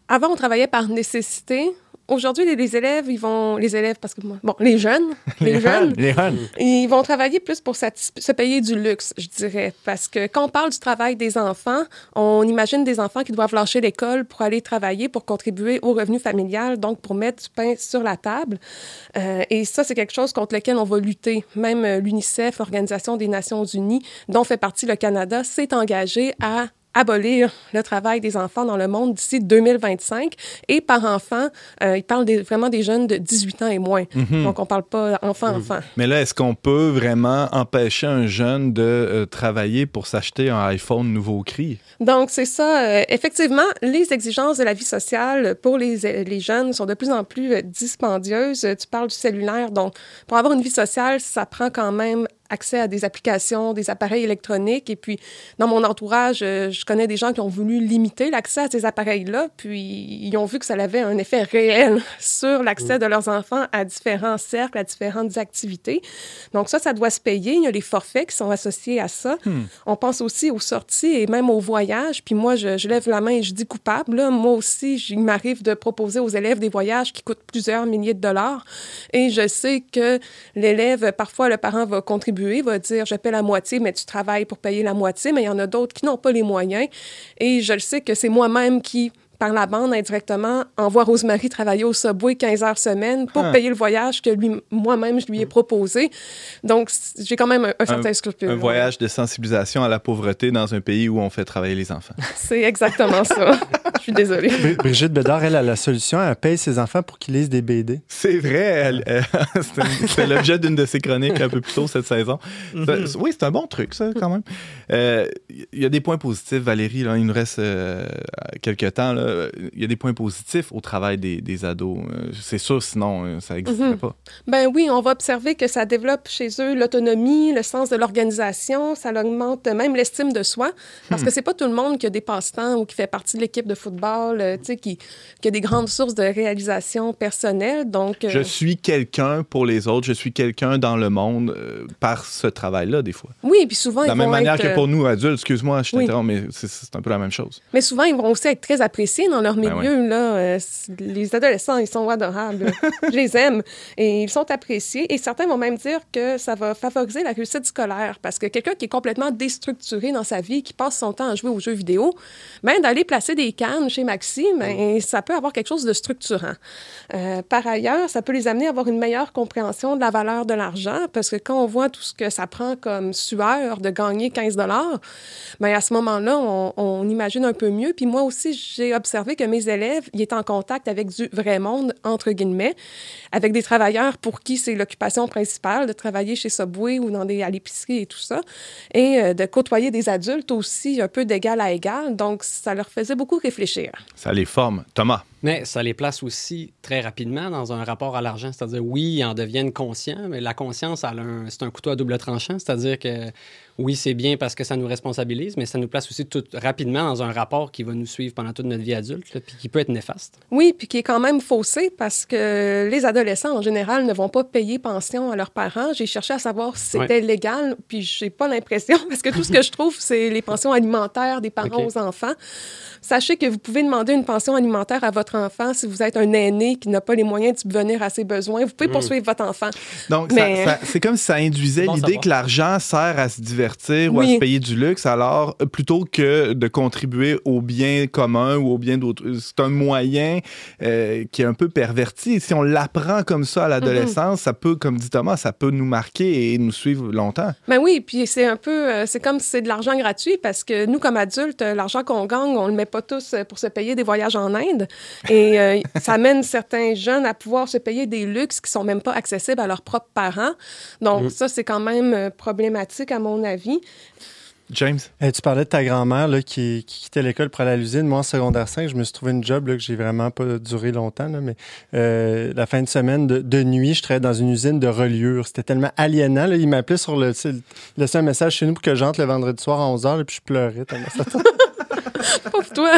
qu'avant, on travaillait par nécessité. Aujourd'hui, les, les élèves, ils vont. Les élèves, parce que moi. Bon, les jeunes. Les, jeunes. Les jeunes. Ils vont travailler plus pour se payer du luxe, je dirais. Parce que quand on parle du travail des enfants, on imagine des enfants qui doivent lâcher l'école pour aller travailler, pour contribuer au revenu familial, donc pour mettre du pain sur la table. Euh, et ça, c'est quelque chose contre lequel on va lutter. Même euh, l'UNICEF, l'Organisation des Nations Unies, dont fait partie le Canada, s'est engagé à abolir le travail des enfants dans le monde d'ici 2025. Et par enfant, euh, ils parlent des- vraiment des jeunes de 18 ans et moins. Donc, on parle pas enfant-enfant. Mais là, est-ce qu'on peut vraiment empêcher un jeune de euh, travailler pour s'acheter un iPhone nouveau cri? Donc, c'est ça. Euh, effectivement, les exigences de la vie sociale pour les, les jeunes sont de plus en plus euh, dispendieuses. Tu parles du cellulaire. Donc, pour avoir une vie sociale, ça prend quand même accès à des applications, des appareils électroniques. Et puis, dans mon entourage, euh, je connais des gens qui ont voulu limiter l'accès à ces appareils-là, puis ils ont vu que ça avait un effet réel sur l'accès de leurs enfants à différents cercles, à différentes activités. Donc ça, ça doit se payer. Il y a les forfaits qui sont associés à ça. On pense aussi aux sorties et même aux voyages. Puis moi, je, je lève la main et je dis coupable. là. Moi aussi, il m'arrive de proposer aux élèves des voyages qui coûtent plusieurs milliers de dollars. Et je sais que l'élève, parfois, le parent va contribuer, va dire, je paie la moitié, mais tu travailles pour payer la moitié. Mais il y en a d'autres qui n'ont pas les moyens. Et je le sais que c'est moi-même qui par la bande indirectement, envoie Rosemary travailler au Subway 15 heures semaine pour Ah. payer le voyage que lui, moi-même, je lui ai proposé. Donc, j'ai quand même un, un certain scrupule. Un ouais. voyage de sensibilisation à la pauvreté dans un pays où on fait travailler les enfants. C'est exactement ça. Je suis désolée. Bri- Brigitte Bédard, elle a la solution. Elle paye ses enfants pour qu'ils lisent des BD. C'est vrai, c'était l'objet d'une de ses chroniques un peu plus tôt cette saison. Mhm. Ça- Oui, c'est un bon truc, ça, quand même. Euh, Il y a des points positifs, Valérie, là, il nous reste euh, quelques temps. là. Il y a des points positifs au travail des, des ados. Euh, C'est sûr, sinon, euh, ça n'existerait Mhm. pas. Ben oui, on va observer que ça développe chez eux l'autonomie, le sens de l'organisation, ça augmente même l'estime de soi, parce que c'est pas tout le monde qui a des passe-temps ou qui fait partie de l'équipe de football, euh, tu sais, qui, qui a des grandes sources de réalisation personnelle. Donc, Je suis quelqu'un pour les autres, je suis quelqu'un dans le monde euh, par ce travail-là, des fois. oui, puis souvent De la ils même vont manière être, que pour nous, adultes, excuse-moi, je Oui. t'interromps, mais c'est- c'est un peu la même chose. Mais souvent, ils vont aussi être très appréciés dans leur Ben milieu. là. Euh, les adolescents, ils sont adorables. Je les aime. Et ils sont appréciés. Et certains vont même dire que ça va favoriser la réussite scolaire. Parce que quelqu'un qui est complètement déstructuré dans sa vie, qui passe son temps à jouer aux jeux vidéo, ben, d'aller placer des cannes chez Maxi, ben, ça peut avoir quelque chose de structurant. Euh, par ailleurs, ça peut les amener à avoir une meilleure compréhension de la valeur de l'argent. Parce que quand on voit tout ce que ça prend comme sueur de gagner 15 ben à ce moment-là, on, on imagine un peu mieux. Puis moi aussi, j'ai observé que mes élèves, ils étaient en contact avec du vrai monde, entre guillemets, avec des travailleurs pour qui c'est l'occupation principale de travailler chez Subway ou dans des, à l'épicerie et tout ça, et euh, de côtoyer des adultes aussi un peu d'égal à égal. Donc, ça leur faisait beaucoup réfléchir. Ça les forme. Thomas? Mais ça les place aussi très rapidement dans un rapport à l'argent. C'est-à-dire, oui, ils en deviennent conscients, mais la conscience, c'est un couteau à double tranchant. C'est-à-dire que, oui, c'est bien parce que ça nous responsabilise, mais ça nous place aussi tout rapidement dans un rapport qui va nous suivre pendant toute notre vie adulte, là, puis qui peut être néfaste. Oui, puis qui est quand même faussé parce que les adolescents, en général, ne vont pas payer pension à leurs parents. J'ai cherché à savoir si c'était légal, puis j'ai pas l'impression, parce que tout ce que je trouve, c'est les pensions alimentaires des parents aux enfants. Sachez que vous pouvez demander une pension alimentaire à votre enfant si vous êtes un aîné qui n'a pas les moyens de subvenir à ses besoins. Vous pouvez poursuivre votre enfant. Donc, Mais- ça- ça- c'est comme si ça induisait bon l'idée que l'argent sert à se divertir ou à se payer du luxe, alors euh, plutôt que de contribuer au bien commun ou au bien d'autres. C'est un moyen euh, qui est un peu perverti. Si on l'apprend comme ça à l'adolescence, ça peut, comme dit Thomas, ça peut nous marquer et nous suivre longtemps. Ben oui, puis c'est un peu, euh, c'est comme si c'est de l'argent gratuit parce que nous, comme adultes, euh, l'argent qu'on gagne, on le met pas tous euh, pour se payer des voyages en Inde. Et euh, ça amène certains jeunes à pouvoir se payer des luxes qui sont même pas accessibles à leurs propres parents. Donc ça, c'est quand même euh, problématique à mon avis. James? Eh, tu parlais de ta grand-mère là, qui, qui quittait l'école pour aller à l'usine. Moi, en secondaire 5, je me suis trouvé une job là, que j'ai vraiment pas duré longtemps. là, mais euh, la fin de semaine, de, de nuit, je travaillais dans une usine de reliure. C'était tellement aliénant. Là, il m'appelait sur le... sais, laissait un message chez nous pour que j'entre le vendredi soir à 11h, puis je pleurais. tellement ça- Pauvre toi!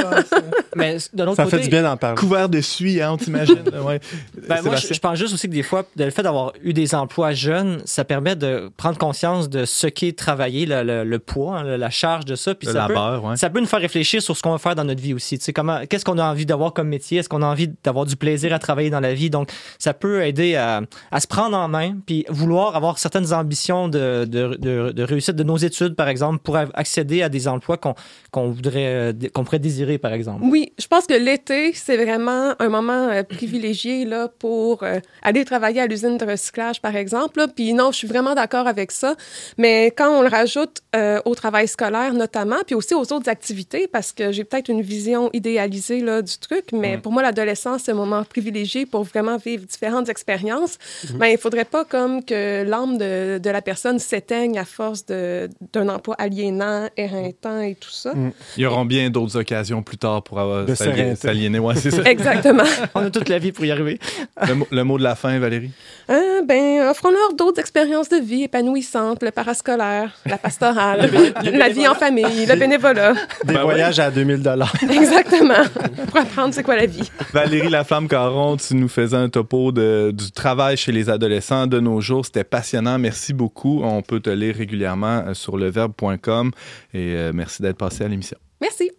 Mais d'un autre ça côté, fait du bien d'en parler. Couvert de suie, hein, on t'imagine? ouais. Ben, moi, je, pense juste aussi que des fois, le fait d'avoir eu des emplois jeunes, ça permet de prendre conscience de ce qu'est travailler, le, le- le poids, hein, la charge de ça. Puis Le ça peut, ouais. ça peut nous faire réfléchir sur ce qu'on va faire dans notre vie aussi. Tu sais, comment, qu'est-ce qu'on a envie d'avoir comme métier? Est-ce qu'on a envie d'avoir du plaisir à travailler dans la vie? Donc, ça peut aider à, à se prendre en main, puis vouloir avoir certaines ambitions de, de, de- de réussite de nos études, par exemple, pour accéder à des emplois qu'on, qu'on voudrait, euh, qu'on pourrait désirer, par exemple. Oui, je pense que l'été, c'est vraiment un moment euh, privilégié là, pour euh, aller travailler à l'usine de recyclage, par exemple. là. Puis non, je suis vraiment d'accord avec ça. Mais quand on le rajoute euh, au travail scolaire notamment, puis aussi aux autres activités, parce que j'ai peut-être une vision idéalisée là, du truc, mais pour moi, l'adolescence, c'est un moment privilégié pour vraiment vivre différentes expériences. Ben, il faudrait pas comme que l'âme de, de la personne s'éteigne à force de- d'un emploi aliénant, éreintant et tout ça. Il y auront bien d'autres occasions plus tard pour avoir s'aliéner. Ouais, c'est ça. Exactement. On a toute la vie pour y arriver. le, mot, le mot de la fin, Valérie? Hein, ben, offrons-leur d'autres expériences de vie épanouissantes, le parascolaire, la pastorale, la vie en famille, le bénévolat. Des Ben voyages à 2000 Exactement. Pour apprendre c'est quoi la vie. Valérie Laflamme-Caron, tu nous faisais un topo de, du travail chez les adolescents de nos jours. C'était passionnant. Merci beaucoup. On peut te lire régulièrement euh, sur leverbe.com et euh, merci d'être passé à l'émission. Merci.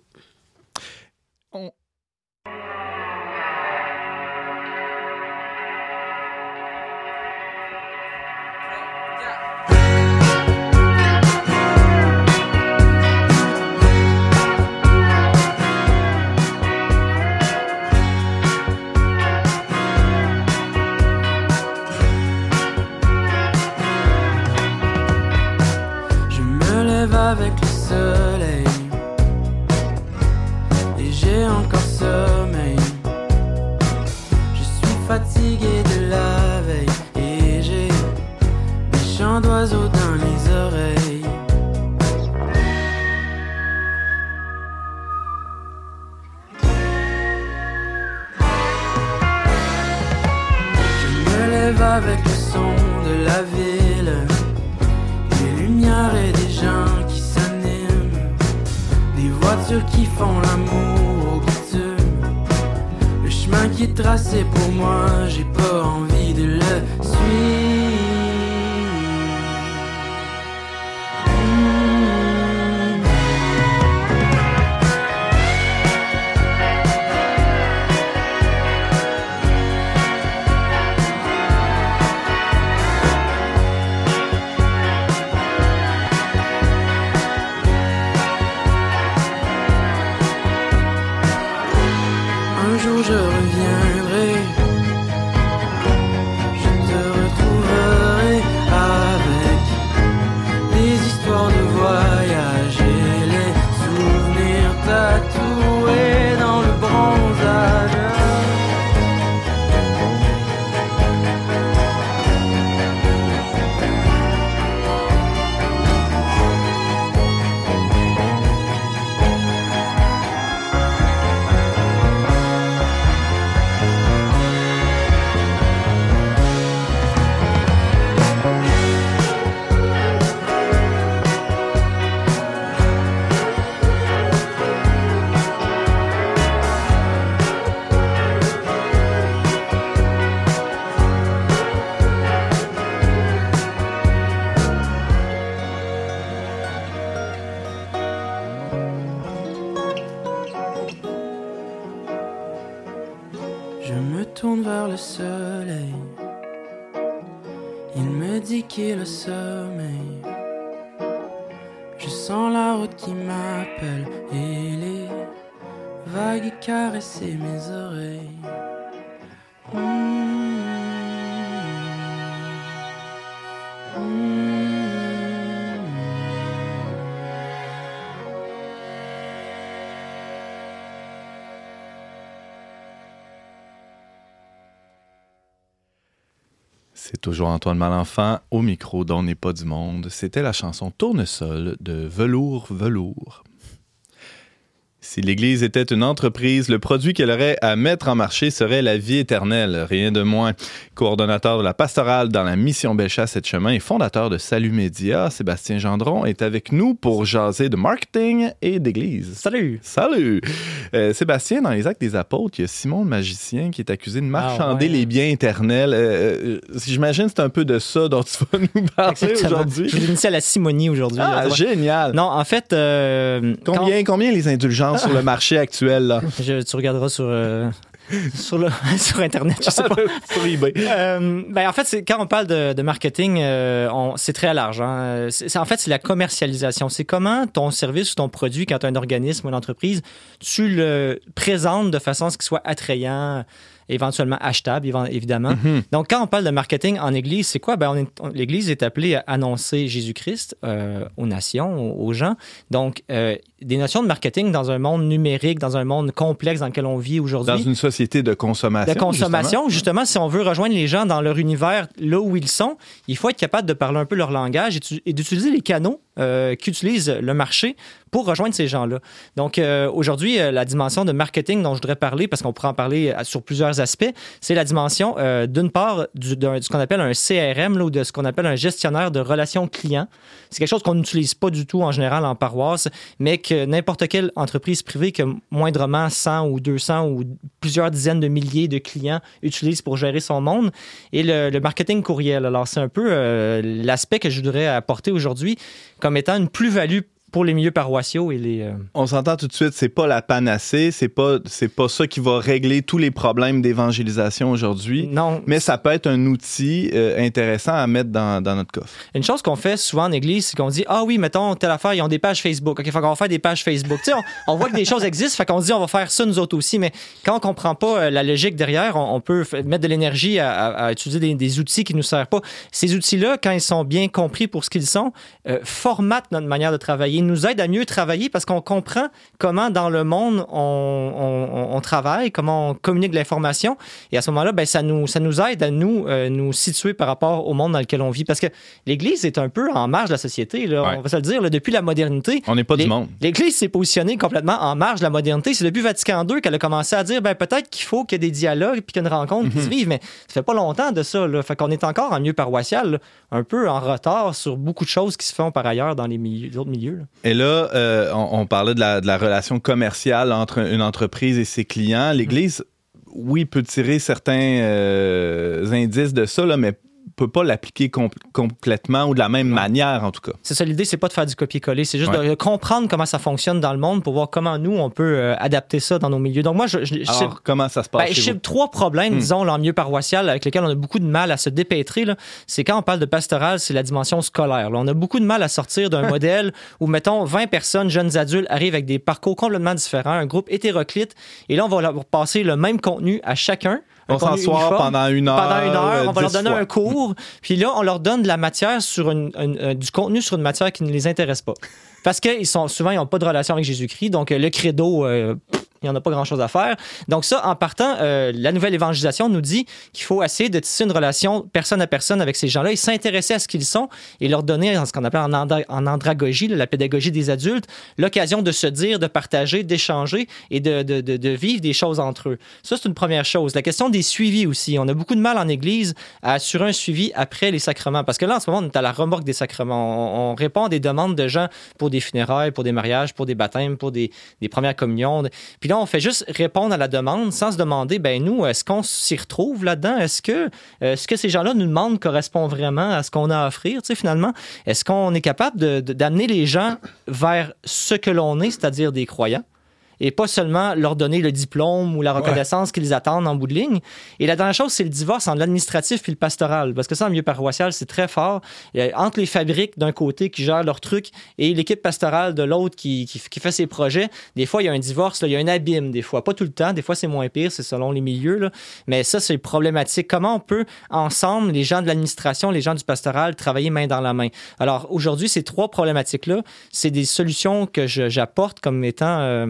Toujours Antoine Malenfant au micro d'On n'est pas du monde. C'était la chanson Tournesol de Velours Velours. Si l'Église était une entreprise, le produit qu'elle aurait à mettre en marché serait la vie éternelle, rien de moins. Coordonnateur de la pastorale dans la mission Bellechasse et de chemin et fondateur de Salut Média, Sébastien Gendron est avec nous pour jaser de marketing et d'église. Salut! Salut! Euh, Sébastien, dans les actes des apôtres, il y a Simon le magicien qui est accusé de marchander Ah ouais. les biens éternels. Euh, euh, J'imagine que c'est un peu de ça dont tu vas nous parler aujourd'hui. Je vous initie à la simonie aujourd'hui. Ah, Ouais. génial! Non, en fait, euh, Combien, combien les indulgences sur le marché actuel, là? je- tu regarderas sur, euh, sur, le- sur Internet, je sais pas. sur eBay. Euh, ben, en fait, c'est- quand on parle de, de marketing, euh, on- c'est très large. hein. C'est- en fait, c'est la commercialisation. C'est comment ton service ou ton produit, quand tu as un organisme ou une entreprise, tu le présentes de façon à ce qu'il soit attrayant, éventuellement achetable, évidemment. Mhm. Donc, quand on parle de marketing en Église, c'est quoi? Ben, on est- on- L'Église est appelée à annoncer Jésus-Christ euh, aux nations, aux, aux gens. Donc, euh, des notions de marketing dans un monde numérique, dans un monde complexe dans lequel on vit aujourd'hui Dans une société de consommation. de consommation. Justement. si on veut rejoindre les gens dans leur univers, là où ils sont, il faut être capable de parler un peu leur langage et, d'utiliser les canaux euh, qu'utilise le marché pour rejoindre ces gens-là. Donc, euh, aujourd'hui, euh, la dimension de marketing dont je voudrais parler, parce qu'on pourrait en parler sur plusieurs aspects, c'est la dimension, euh, d'une part, du, de ce qu'on appelle un CRM là, ou de ce qu'on appelle un gestionnaire de relations clients. C'est quelque chose qu'on n'utilise pas du tout en général en paroisse, mais que n'importe quelle entreprise privée qui a moindrement 100 ou 200 ou plusieurs dizaines de milliers de clients utilise pour gérer son monde. Et le, le marketing courriel, alors c'est un peu euh, l'aspect que je voudrais apporter aujourd'hui comme étant une plus-value pour les milieux paroissiaux et les... euh, On s'entend tout de suite, c'est pas la panacée, c'est pas, c'est pas ça qui va régler tous les problèmes d'évangélisation aujourd'hui. Non, Mais ça peut être un outil euh, intéressant à mettre dans, dans notre coffre. Une chose qu'on fait souvent en église, c'est qu'on dit Ah oui, mettons, telle affaire, ils ont des pages Facebook. OK, fait qu'on va faire des pages Facebook. Tu sais, on, on voit que des choses existent, fait qu'on dit On va faire ça nous autres aussi. Mais quand on comprend pas euh, la logique derrière, on, on peut mettre de l'énergie à, à- à utiliser des, des outils qui nous servent pas. Ces outils-là, quand ils sont bien compris pour ce qu'ils sont, euh, formatent notre manière de travailler, il nous aide à mieux travailler parce qu'on comprend comment dans le monde on, on- on travaille, comment on communique l'information. Et à ce moment-là, ben, ça, nous, ça nous aide à nous, euh, nous situer par rapport au monde dans lequel on vit. Parce que l'Église est un peu en marge de la société. là. Ouais. On va se le dire, là, depuis la modernité. On n'est pas du monde. L'Église s'est positionnée complètement en marge de la modernité. C'est depuis Vatican II qu'elle a commencé à dire ben, peut-être qu'il faut qu'il y ait des dialogues puis qu'il y ait une rencontre qui se vive. Mais ça fait pas longtemps de ça. Là. Fait qu'on est encore en milieu paroissial, là, un peu en retard sur beaucoup de choses qui se font par ailleurs dans les, milieux, les autres milieux. là. Et là, euh, on, on parlait de la, relation commerciale entre une entreprise et ses clients. L'Église, oui, peut tirer certains euh, indices de ça, là, mais peut pas l'appliquer com- complètement ou de la même manière, en tout cas. C'est ça, l'idée, c'est pas de faire du copier-coller, c'est juste Ouais. de comprendre comment ça fonctionne dans le monde pour voir comment nous, on peut euh, adapter ça dans nos milieux. Donc moi, je, je, je- Alors, comment ça se passe Ben, chez je vous? cible trois problèmes, Hmm. disons, là, en milieu paroissial, avec lesquels on a beaucoup de mal à se dépêtrer. C'est quand on parle de pastoral, c'est la dimension scolaire. là. On a beaucoup de mal à sortir d'un modèle où, mettons, 20 personnes, jeunes adultes, arrivent avec des parcours complètement différents, un groupe hétéroclite, et là, on va leur passer le même contenu à chacun. On uniforme. pendant une heure. Pendant une heure, on va leur donner fois. un cours, puis là, on leur donne de la matière sur une, une- euh, du contenu sur une matière qui ne les intéresse pas. Parce qu'ils sont souvent, ils n'ont pas de relation avec Jésus-Christ, donc euh, le credo, euh, il n'y en a pas grand-chose à faire. Donc ça, en partant, euh, la nouvelle évangélisation nous dit qu'il faut essayer de tisser une relation personne à personne avec ces gens-là et s'intéresser à ce qu'ils sont et leur donner ce qu'on appelle en, andra- en andragogie, la pédagogie des adultes, l'occasion de se dire, de partager, d'échanger et de, de- de- vivre des choses entre eux. Ça, c'est une première chose. La question des suivis aussi. On a beaucoup de mal en Église à assurer un suivi après les sacrements. Parce que là, en ce moment, on est à la remorque des sacrements. On, on répond à des demandes de gens pour des funérailles, pour des mariages, pour des baptêmes, pour des, des premières communions. Là, on fait juste répondre à la demande sans se demander, ben nous, est-ce qu'on s'y retrouve là-dedans? Est-ce que euh, ce que ces gens-là nous demandent correspond vraiment à ce qu'on a à offrir, tu sais, finalement? Est-ce qu'on est capable de- de- d'amener les gens vers ce que l'on est, c'est-à-dire des croyants? Et pas seulement leur donner le diplôme ou la reconnaissance qu'ils attendent en bout de ligne. Et la dernière chose, c'est le divorce entre l'administratif puis le pastoral. Parce que ça, en milieu paroissial, c'est très fort. A- entre les fabriques d'un côté qui gèrent leurs trucs et l'équipe pastorale de l'autre qui, qui, qui fait ses projets, des fois, il y a un divorce, là, il y a un abîme, des fois. Pas tout le temps, des fois, c'est moins pire, c'est selon les milieux. Là. Mais ça, c'est problématique. Comment on peut, ensemble, les gens de l'administration, les gens du pastoral, travailler main dans la main? Alors, aujourd'hui, ces trois problématiques-là, c'est des solutions que j'apporte comme étant euh,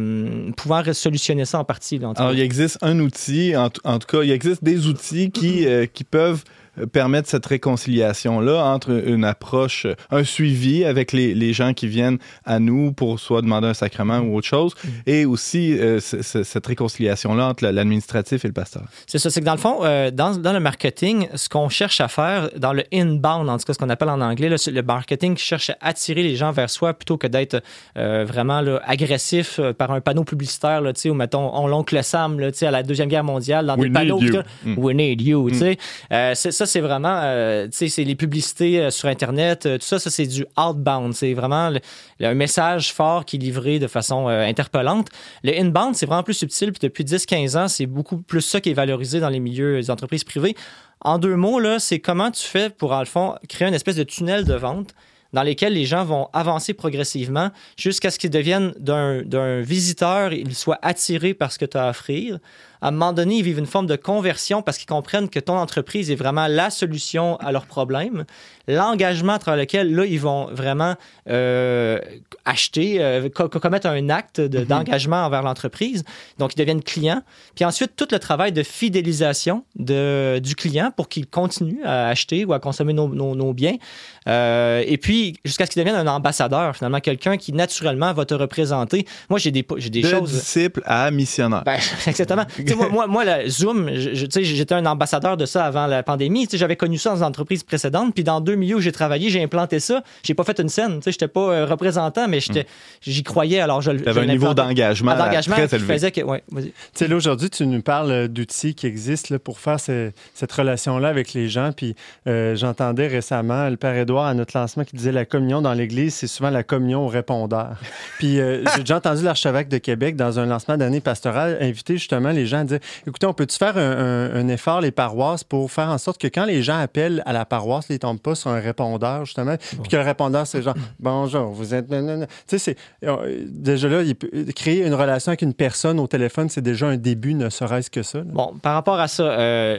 pouvant solutionner ça en partie. là, en tout Alors, il existe un outil, en, tout cas, il existe des outils qui, euh, qui peuvent permettre cette réconciliation-là entre une approche, euh, un suivi avec les, les gens qui viennent à nous pour soit demander un sacrement ou autre chose, et aussi euh, cette réconciliation-là entre la- l'administratif et le pasteur. C'est ça, c'est que dans le fond, euh, dans, dans le marketing, ce qu'on cherche à faire, dans le inbound, en tout cas ce qu'on appelle en anglais, là, le marketing qui cherche à attirer les gens vers soi plutôt que d'être euh, vraiment là, agressif euh, par un panneau publicitaire, là, ou mettons, on l'oncle Sam, là, à la Deuxième Guerre mondiale, dans We des panneaux. need you. Mm. We need you, tu sais. Euh, c'est- ça, c'est vraiment, euh, tu sais, c'est les publicités euh, sur Internet, euh, tout ça, ça, c'est du outbound. C'est vraiment le- un message fort qui est livré de façon interpellante. Le inbound, c'est vraiment plus subtil. Puis depuis 10-15 ans, c'est beaucoup plus ça qui est valorisé dans les milieux des entreprises privées. En deux mots, là, c'est comment tu fais pour, le fond, créer une espèce de tunnel de vente dans lesquels les gens vont avancer progressivement jusqu'à ce qu'ils deviennent d'un visiteur, ils soient attirés par ce que tu as à offrir. À un moment donné, ils vivent une forme de conversion parce qu'ils comprennent que ton entreprise est vraiment la solution à leurs problèmes. L'engagement travers lequel, là, ils vont vraiment euh, acheter, euh, co- co- commettre un acte de- d'engagement envers l'entreprise. Donc, ils deviennent clients. Puis ensuite, tout le travail de fidélisation de, du client pour qu'il continue à acheter ou à consommer nos, nos- nos biens. Euh, et puis, jusqu'à ce qu'il devienne un ambassadeur, finalement, quelqu'un qui naturellement va te représenter. Moi, j'ai des, des de choses. disciple à missionnaire. Ben, exactement. Moi, moi, moi, la Zoom, j'étais un ambassadeur de ça avant la pandémie. J'avais connu ça dans une entreprise précédente. Puis dans deux milieux où j'ai travaillé, j'ai implanté ça. J'ai pas fait une scène. Je n'étais pas euh, représentant, mais j'étais- j'y croyais. Alors, je, Tu avais je un niveau d'engagement Ah, d'engagement très qui élevé. faisait que. Ouais, vas-y. Tu sais, là, aujourd'hui, tu nous parles euh, d'outils qui existent là, pour faire ce- cette relation-là avec les gens. Puis euh, j'entendais récemment le Père Édouard à notre lancement qui disait la communion dans l'Église, c'est souvent la communion au répondeur. Puis euh, j'ai déjà entendu l'archevêque de Québec dans un lancement d'année pastorale inviter justement les gens gens à dire écoutez, on peut-tu faire un, un- un effort, les paroisses, pour faire en sorte que quand les gens appellent à la paroisse, ils ne tombent pas sur un répondeur, justement, puis que le répondeur, c'est genre bonjour, vous êtes. Tu sais, c'est. euh, Déjà là, il peut- créer une relation avec une personne au téléphone, c'est déjà un début, ne serait-ce que ça. là. Bon, par rapport à ça, euh,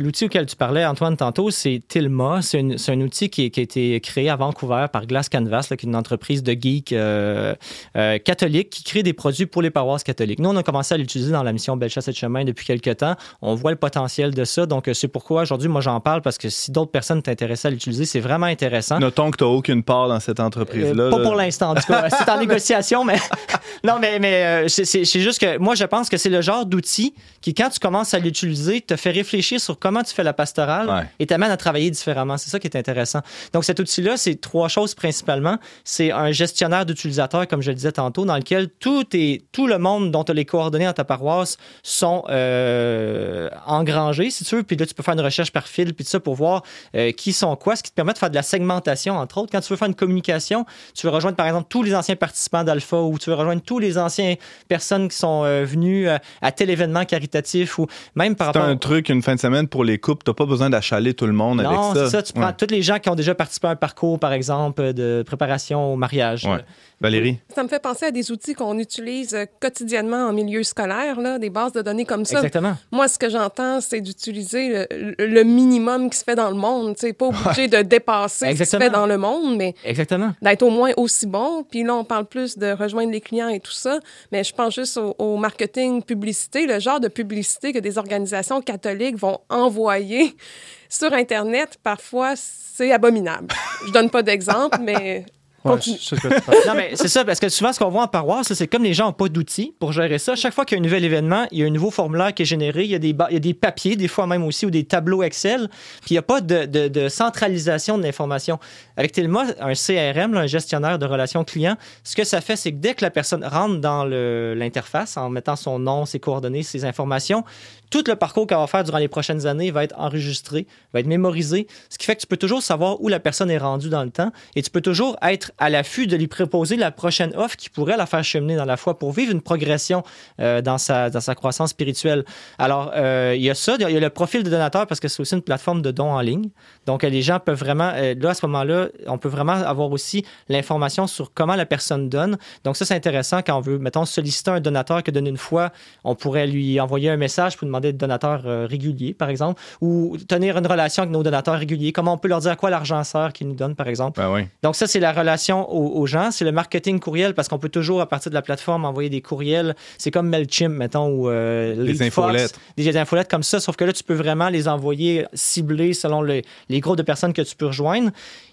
l'outil auquel tu parlais, Antoine, tantôt, c'est Tilma. C'est un outil qui, qui a été créé à Vancouver par Glass Canvas, là, qui est une entreprise de geeks euh, euh, catholiques qui crée des produits pour les paroisses catholiques. Nous, on a commencé à l'utiliser dans la mission Bellechasse et de Chemin depuis quelques temps. On voit le potentiel de ça. Donc, c'est pourquoi aujourd'hui, moi, j'en parle parce que si d'autres personnes t'intéressent à l'utiliser, c'est vraiment intéressant. Notons que tu n'as aucune part dans cette entreprise-là. Euh, pas là. pour l'instant, en tout cas. C'est en négociation, mais non, mais, mais euh, c'est- juste que moi, je pense que c'est le genre d'outil qui, quand tu commences à l'utiliser, te fait réfléchir sur comment tu fais la pastorale Ouais. et t'amène à travailler différemment. C'est ça qui est intéressant. Donc, cet outil-là, c'est trois choses principalement. C'est un gestionnaire d'utilisateurs, comme je le disais tantôt, dans lequel tout, est, tout le monde dont tu as les coordonnées dans ta paroisse sont euh, engrangés, si tu veux. Puis là, tu peux faire une recherche par fil, puis tout ça pour voir euh, qui sont quoi, ce qui te permet de faire de la segmentation, entre autres. Quand tu veux faire une communication, tu veux rejoindre, par exemple, tous les anciens participants d'Alpha ou tu veux rejoindre tous les anciens personnes qui sont euh, venues euh, à tel événement caritatif ou même par C'est rapport... un truc, une fin de semaine pour les couples. Tu pas besoin d'achaler tout le monde Non, avec ça. c'est ça. Tu prends Ouais. tous les gens qui ont déjà participé à un parcours, par exemple, de préparation au mariage. Ouais. Valérie? Ça me fait penser à des outils qu'on utilise euh, quotidiennement en milieu scolaire, là, des bases de données comme ça. Exactement. Moi, ce que j'entends, c'est d'utiliser le, le minimum qui se fait dans le monde. Tu sais, pas obligé de dépasser ce qui se fait dans le monde, mais Exactement. d'être au moins aussi bon. Puis là, on parle plus de rejoindre les clients et tout ça, mais je pense juste au, au marketing publicité, le genre de publicité que des organisations catholiques vont envoyer sur Internet. Parfois, c'est abominable. Je donne pas d'exemple, mais continue. Non, mais c'est ça, parce que souvent, ce qu'on voit en paroisse, c'est comme les gens n'ont pas d'outils pour gérer ça. Chaque fois qu'il y a un nouvel événement, il y a un nouveau formulaire qui est généré, il y a des, il y a des papiers, des fois même aussi, ou des tableaux Excel, puis il n'y a pas de, de- de centralisation de l'information. Avec Telma, un CRM, là, un gestionnaire de relations clients, ce que ça fait, c'est que dès que la personne rentre dans l'interface, en mettant son nom, ses coordonnées, ses informations, tout le parcours qu'elle va faire durant les prochaines années va être enregistré, va être mémorisé, ce qui fait que tu peux toujours savoir où la personne est rendue dans le temps et tu peux toujours être à l'affût de lui proposer la prochaine offre qui pourrait la faire cheminer dans la foi pour vivre une progression euh, dans, sa, dans sa croissance spirituelle. Alors, euh, il y a ça, il y a le profil de donateur parce que c'est aussi une plateforme de dons en ligne. Donc, les gens peuvent vraiment, euh, là, à ce moment-là, on peut vraiment avoir aussi l'information sur comment la personne donne. Donc, ça, c'est intéressant quand on veut, mettons, solliciter un donateur que donne une fois, on pourrait lui envoyer un message pour demander de donateur euh, régulier, par exemple, ou tenir une relation avec nos donateurs réguliers. Comment on peut leur dire à quoi l'argent sert qu'ils nous donnent, par exemple. Ben oui. Donc, ça, c'est la relation aux, aux gens. C'est le marketing courriel parce qu'on peut toujours, à partir de la plateforme, envoyer des courriels. C'est comme MailChimp, mettons, ou euh, Des LeadFox, infolettes. Des, des infolettes comme ça. Sauf que là, tu peux vraiment les envoyer ciblés selon le- les groupes de personnes que tu peux rejoindre.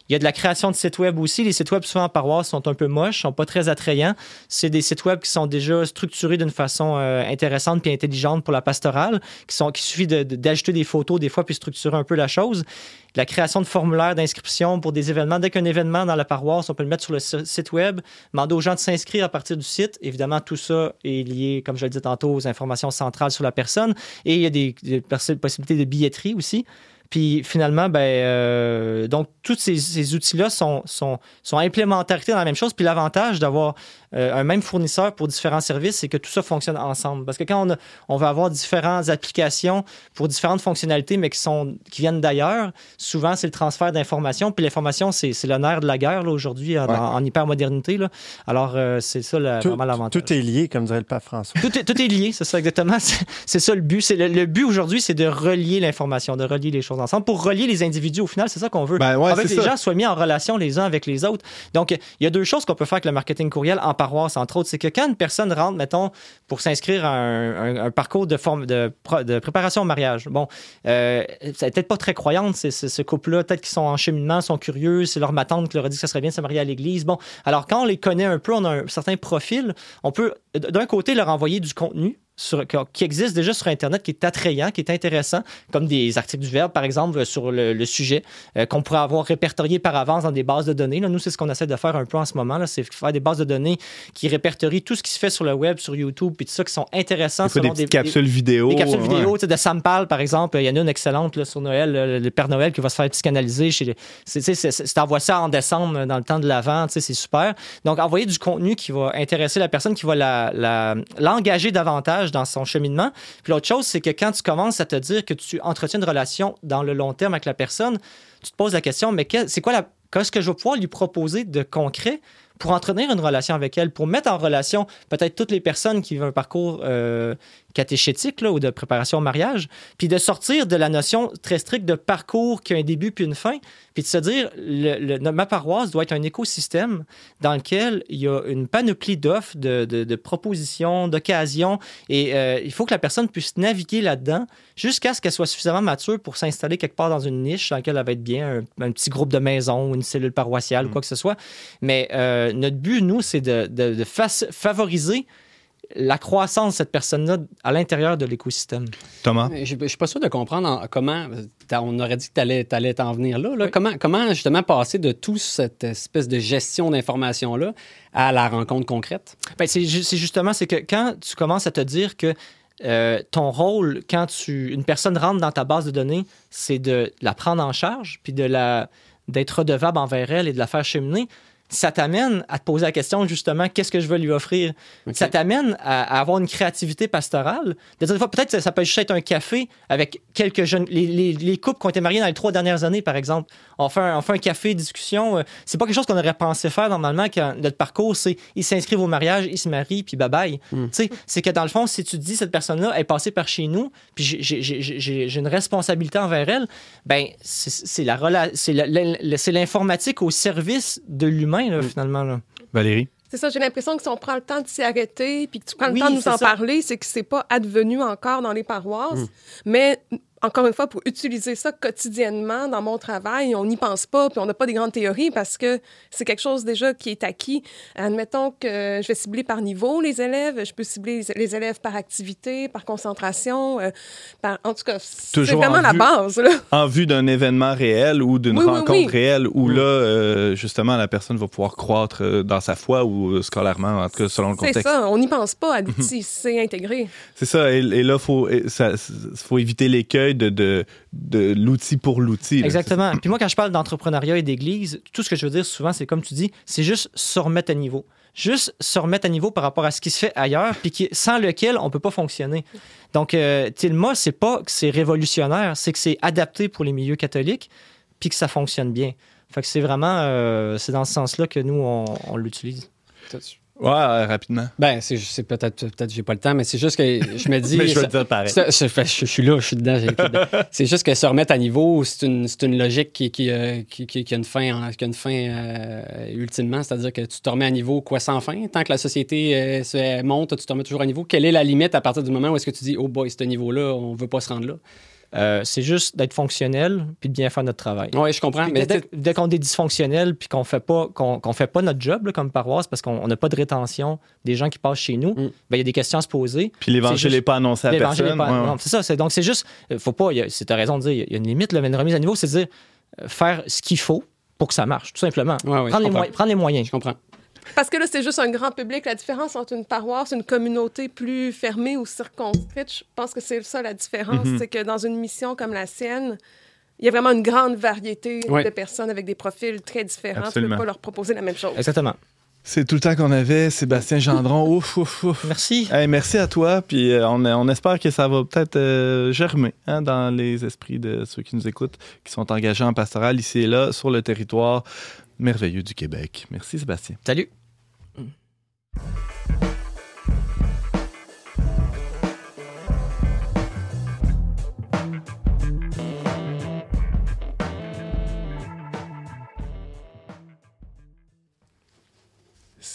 Il y a de la création de sites web aussi. Les sites web, souvent en paroisse, sont un peu moches, sont pas très attrayants. C'est des sites web qui sont déjà structurés d'une façon euh, intéressante puis intelligente pour la pastorale, qui sont qui suffit de- de- d'ajouter des photos des fois puis structurer un peu la chose. La création de formulaires d'inscription pour des événements. Dès qu'un événement dans la paroisse, on peut le mettre sur le si- site web, demander aux gens de s'inscrire à partir du site. Évidemment, tout ça est lié, comme je le disais tantôt, aux informations centrales sur la personne. Et il y a des, des possi- possibilités de billetterie aussi. Puis finalement, ben, euh, donc tous ces, outils-là sont, sont, sont implémentarités dans la même chose. Puis l'avantage d'avoir euh, un même fournisseur pour différents services, c'est que tout ça fonctionne ensemble. Parce que quand on, a- on va avoir différentes applications pour différentes fonctionnalités, mais qui, sont, qui viennent d'ailleurs, souvent c'est le transfert d'informations. Puis l'information, c'est c'est le nerf de la guerre là, aujourd'hui en, Ouais. en hypermodernité. là. Alors euh, c'est ça la- Tout, vraiment l'avantage. tout est lié, comme dirait le pape François. Tout est, tout est lié, c'est ça exactement. C'est ça le but. C'est le, le but aujourd'hui, c'est de relier l'information, de relier les choses ensemble pour relier les individus. Au final, c'est ça qu'on veut. Ben ouais, avec les ça. gens soient mis en relation les uns avec les autres. Donc, il y a deux choses qu'on peut faire avec le marketing courriel en entre autres. C'est que quand une personne rentre, mettons, pour s'inscrire à un, parcours de, forme, de, préparation au mariage, bon, euh, c'est peut-être pas très croyante, c'est- ce couple-là, peut-être qu'ils sont en cheminement, sont curieux, c'est leur ma tante qui leur a dit que ça serait bien de se marier à l'église. Bon, alors quand on les connaît un peu, on a un certain profil, on peut d'un côté leur envoyer du contenu sur- qui existe déjà sur Internet, qui est attrayant, qui est intéressant, comme des articles du Verbe, par exemple, sur le, le sujet, euh, qu'on pourrait avoir répertorié par avance dans des bases de données. Là, nous, c'est ce qu'on essaie de faire un peu en ce moment, c'est faire des bases de données qui répertorient tout ce qui se fait sur le web, sur YouTube, puis tout ça, qui sont intéressants. Des des capsules vidéo. des capsules ouais. vidéo, tu sais, de Sampal, par exemple. Il y en a une excellente là, sur Noël, le, le Père Noël qui va se faire psychanalyser. Chez t'envoies ça en décembre, dans le temps de l'Avent, c'est super. Donc, envoyer du contenu qui va intéresser la personne, qui va la, la- l'engager davantage dans son cheminement. Puis l'autre chose, c'est que quand tu commences à te dire que tu entretiens une relation dans le long terme avec la personne, tu te poses la question, mais c'est quoi qu'est-ce que je vais pouvoir lui proposer de concret pour entretenir une relation avec elle, pour mettre en relation peut-être toutes les personnes qui vivent un parcours euh, catéchétique là, ou de préparation au mariage, puis de sortir de la notion très stricte de parcours qui a un début puis une fin, puis de se dire, le, ma paroisse doit être un écosystème dans lequel il y a une panoplie d'offres, de, de, propositions, d'occasions, et euh, il faut que la personne puisse naviguer là-dedans jusqu'à ce qu'elle soit suffisamment mature pour s'installer quelque part dans une niche dans laquelle elle va être bien, un, petit groupe de maison, une cellule paroissiale, ou quoi que ce soit. Mais euh, notre but, nous, c'est de, de favoriser la croissance de cette personne-là à l'intérieur de l'écosystème. Thomas? Je ne suis pas sûr de comprendre comment. On aurait dit que tu allais t'en venir là. Comment, comment justement passer de toute cette espèce de gestion d'information-là à la rencontre concrète? Ben, c'est justement, c'est que quand tu commences à te dire que euh, ton rôle, quand tu, une personne rentre dans ta base de données, c'est de la prendre en charge, puis de la d'être redevable envers elle et de la faire cheminer ça t'amène à te poser la question justement qu'est-ce que je veux lui offrir? Ça t'amène à, avoir une créativité pastorale. Peut-être que ça peut juste être un café avec quelques jeunes. Les, les, couples qui ont été mariés dans les trois dernières années, par exemple. On fait un, on fait un café, discussion. Euh, c'est pas quelque chose qu'on aurait pensé faire normalement quand notre parcours, c'est ils s'inscrivent au mariage, ils se marient, puis bye bye. Hmm. C'est que dans le fond, si tu dis cette personne-là est passée par chez nous, puis j'ai une responsabilité envers elle, ben c'est l'informatique au service de l'humain Mm. finalement. Valérie? C'est ça, j'ai l'impression que si on prend le temps de s'y arrêter puis que tu prends le temps de nous en parler, c'est que c'est pas advenu encore dans les paroisses. Mm. Mais encore une fois, pour utiliser ça quotidiennement dans mon travail, on n'y pense pas, puis on n'a pas des grandes théories parce que c'est quelque chose déjà qui est acquis. Admettons que je vais cibler par niveau les élèves, je peux cibler les élèves par activité, par concentration, euh, par... en tout cas, c'est vraiment la base. Là. En vue d'un événement réel ou d'une rencontre réelle où là, euh, justement, la personne va pouvoir croître euh, dans sa foi ou scolairement, en tout cas, selon le contexte. C'est ça, on n'y pense pas à l'outil, c'est intégré. C'est ça, et, là, il faut, faut éviter l'écueil de, de, l'outil pour l'outil. Exactement. Puis moi, quand je parle d'entrepreneuriat et d'église, tout ce que je veux dire souvent, c'est comme tu dis, c'est juste se remettre à niveau. Juste se remettre à niveau par rapport à ce qui se fait ailleurs, puis qui, sans lequel on ne peut pas fonctionner. Donc, euh, Tilma, c'est pas que c'est révolutionnaire, c'est que c'est adapté pour les milieux catholiques, puis que ça fonctionne bien. Fait que c'est vraiment, euh, c'est dans ce sens-là que nous, on, on l'utilise. Ouais, rapidement. Ben, c'est peut-être peut-être j'ai pas le temps, mais c'est juste que je me dis. mais je vais dire pareil. je, suis là, je suis dedans. c'est juste que se remettre à niveau, c'est une, une, logique qui, qui, euh, qui, qui, a une fin, qui a une fin euh, ultimement, c'est-à-dire que tu te remets à niveau quoi sans fin? Tant que la société euh, se monte, tu te remets toujours à niveau. Quelle est la limite à partir du moment où est-ce que tu dis, oh boy, ce niveau-là, on veut pas se rendre là? Euh, c'est juste d'être fonctionnel puis de bien faire notre travail. Oui, je comprends. Mais dès, qu'on est dysfonctionnel puis qu'on fait pas qu'on fait pas notre job comme paroisse parce qu'on n'a pas de rétention des gens qui passent chez nous, mm. ben, il y a des questions à se poser. Puis l'évangile n'est pas annoncé à personne. C'est ça. Donc c'est juste, euh, faut pas. C'est ta raison de dire, il y a une limite. Là, mais une remise à niveau, c'est de dire euh, faire ce qu'il faut pour que ça marche, tout simplement. prendre, les prendre, les moyens. Je comprends. Parce que là, c'est juste un grand public. La différence entre une paroisse, une communauté plus fermée ou circonscrite, je pense que c'est ça la différence. Mhm. C'est que dans une mission comme la sienne, il y a vraiment une grande variété de personnes avec des profils très différents. Tu ne peux pas leur proposer la même chose. Exactement. C'est tout le temps qu'on avait, Sébastien Gendron. ouf, ouf, ouf. Merci. merci à toi. Puis euh, on, on, espère que ça va peut-être euh, germer hein, dans les esprits de ceux qui nous écoutent, qui sont engagés en pastoral ici et là, sur le territoire merveilleux du Québec. Merci Sébastien. Salut.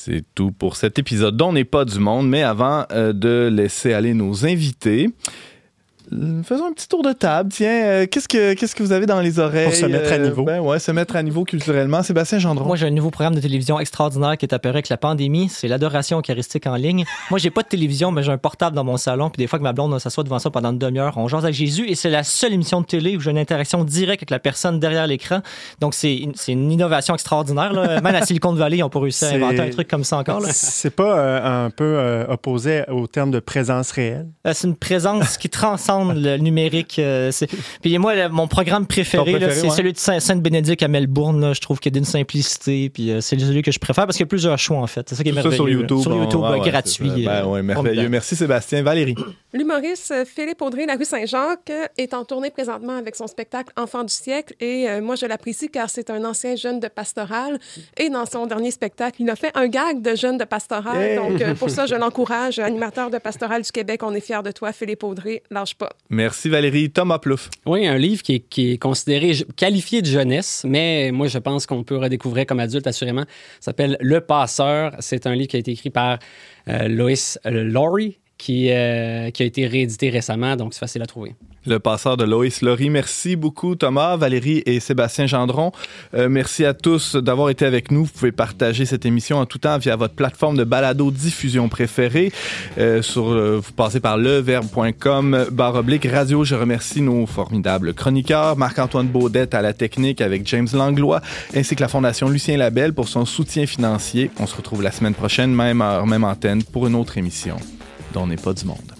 C'est tout pour cet épisode dont n'est pas du monde, mais avant euh, de laisser aller nos invités, Faisons un petit tour de table. Tiens, euh, qu'est-ce que qu'est-ce que vous avez dans les oreilles Pour se mettre à euh, niveau. Ben ouais, se mettre à niveau culturellement. Sébastien Gendron. Moi, j'ai un nouveau programme de télévision extraordinaire qui est apparu avec la pandémie. C'est l'adoration eucharistique en ligne. Moi, j'ai pas de télévision, mais j'ai un portable dans mon salon. Puis des fois que ma blonde s'assoit devant ça pendant une demi-heure, on jase avec Jésus et c'est la seule émission de télé où j'ai une interaction directe avec la personne derrière l'écran. Donc c'est une, une innovation extraordinaire. Là. Même à Silicon Valley, ils ont pas réussi à inventer un truc comme ça encore. C'est pas euh, un peu opposé au terme de présence réelle? C'est une présence qui transcende le numérique. euh, c'est- Puis moi, le- mon programme préféré, c'est ouais. celui de Saint- Sainte-Bénédicte à Melbourne. là. Je trouve qu'il y a d'une simplicité. Puis euh, c'est celui que je préfère parce qu'il y a plusieurs choix, en fait. C'est ça qui est ça merveilleux. sur là. YouTube. Sur on- YouTube, ah euh, ouais, gratuit. c'est ça. Ben euh, ouais, merveilleux. Merci Sébastien. Valérie. L'humoriste Philippe Audrey, la rue Saint-Jacques, est en tournée présentement avec son spectacle Enfant du siècle et euh, moi je l'apprécie car c'est un ancien jeune de pastoral et dans son dernier spectacle, il a fait un gag de jeune de pastoral. Hey! Donc euh, pour ça, je l'encourage, animateur de pastoral du Québec, on est fiers de toi, Philippe Audrey, lâche pas. Merci Valérie. Thomas Plouffe. Oui, un livre qui est, considéré qualifié de jeunesse, mais moi, je pense qu'on peut redécouvrir comme adulte, assurément. Ça s'appelle Le Passeur. C'est un livre qui a été écrit par euh, Lois euh, Laurie, qui, euh, qui a été réédité récemment, donc c'est facile à trouver. Le passeur de Loïs Laurie. Merci beaucoup, Thomas, Valérie et Sébastien Gendron. Euh, merci à tous d'avoir été avec nous. Vous pouvez partager cette émission en tout temps via votre plateforme de balado diffusion préférée. Euh, sur, vous passez par leverbe.com barre oblique radio. Je remercie nos formidables chroniqueurs, Marc-Antoine Baudette à la technique avec James Langlois, ainsi que la Fondation Lucien Labelle pour son soutien financier. On se retrouve la semaine prochaine, même heure, même antenne, pour une autre émission dont n'est pas du monde.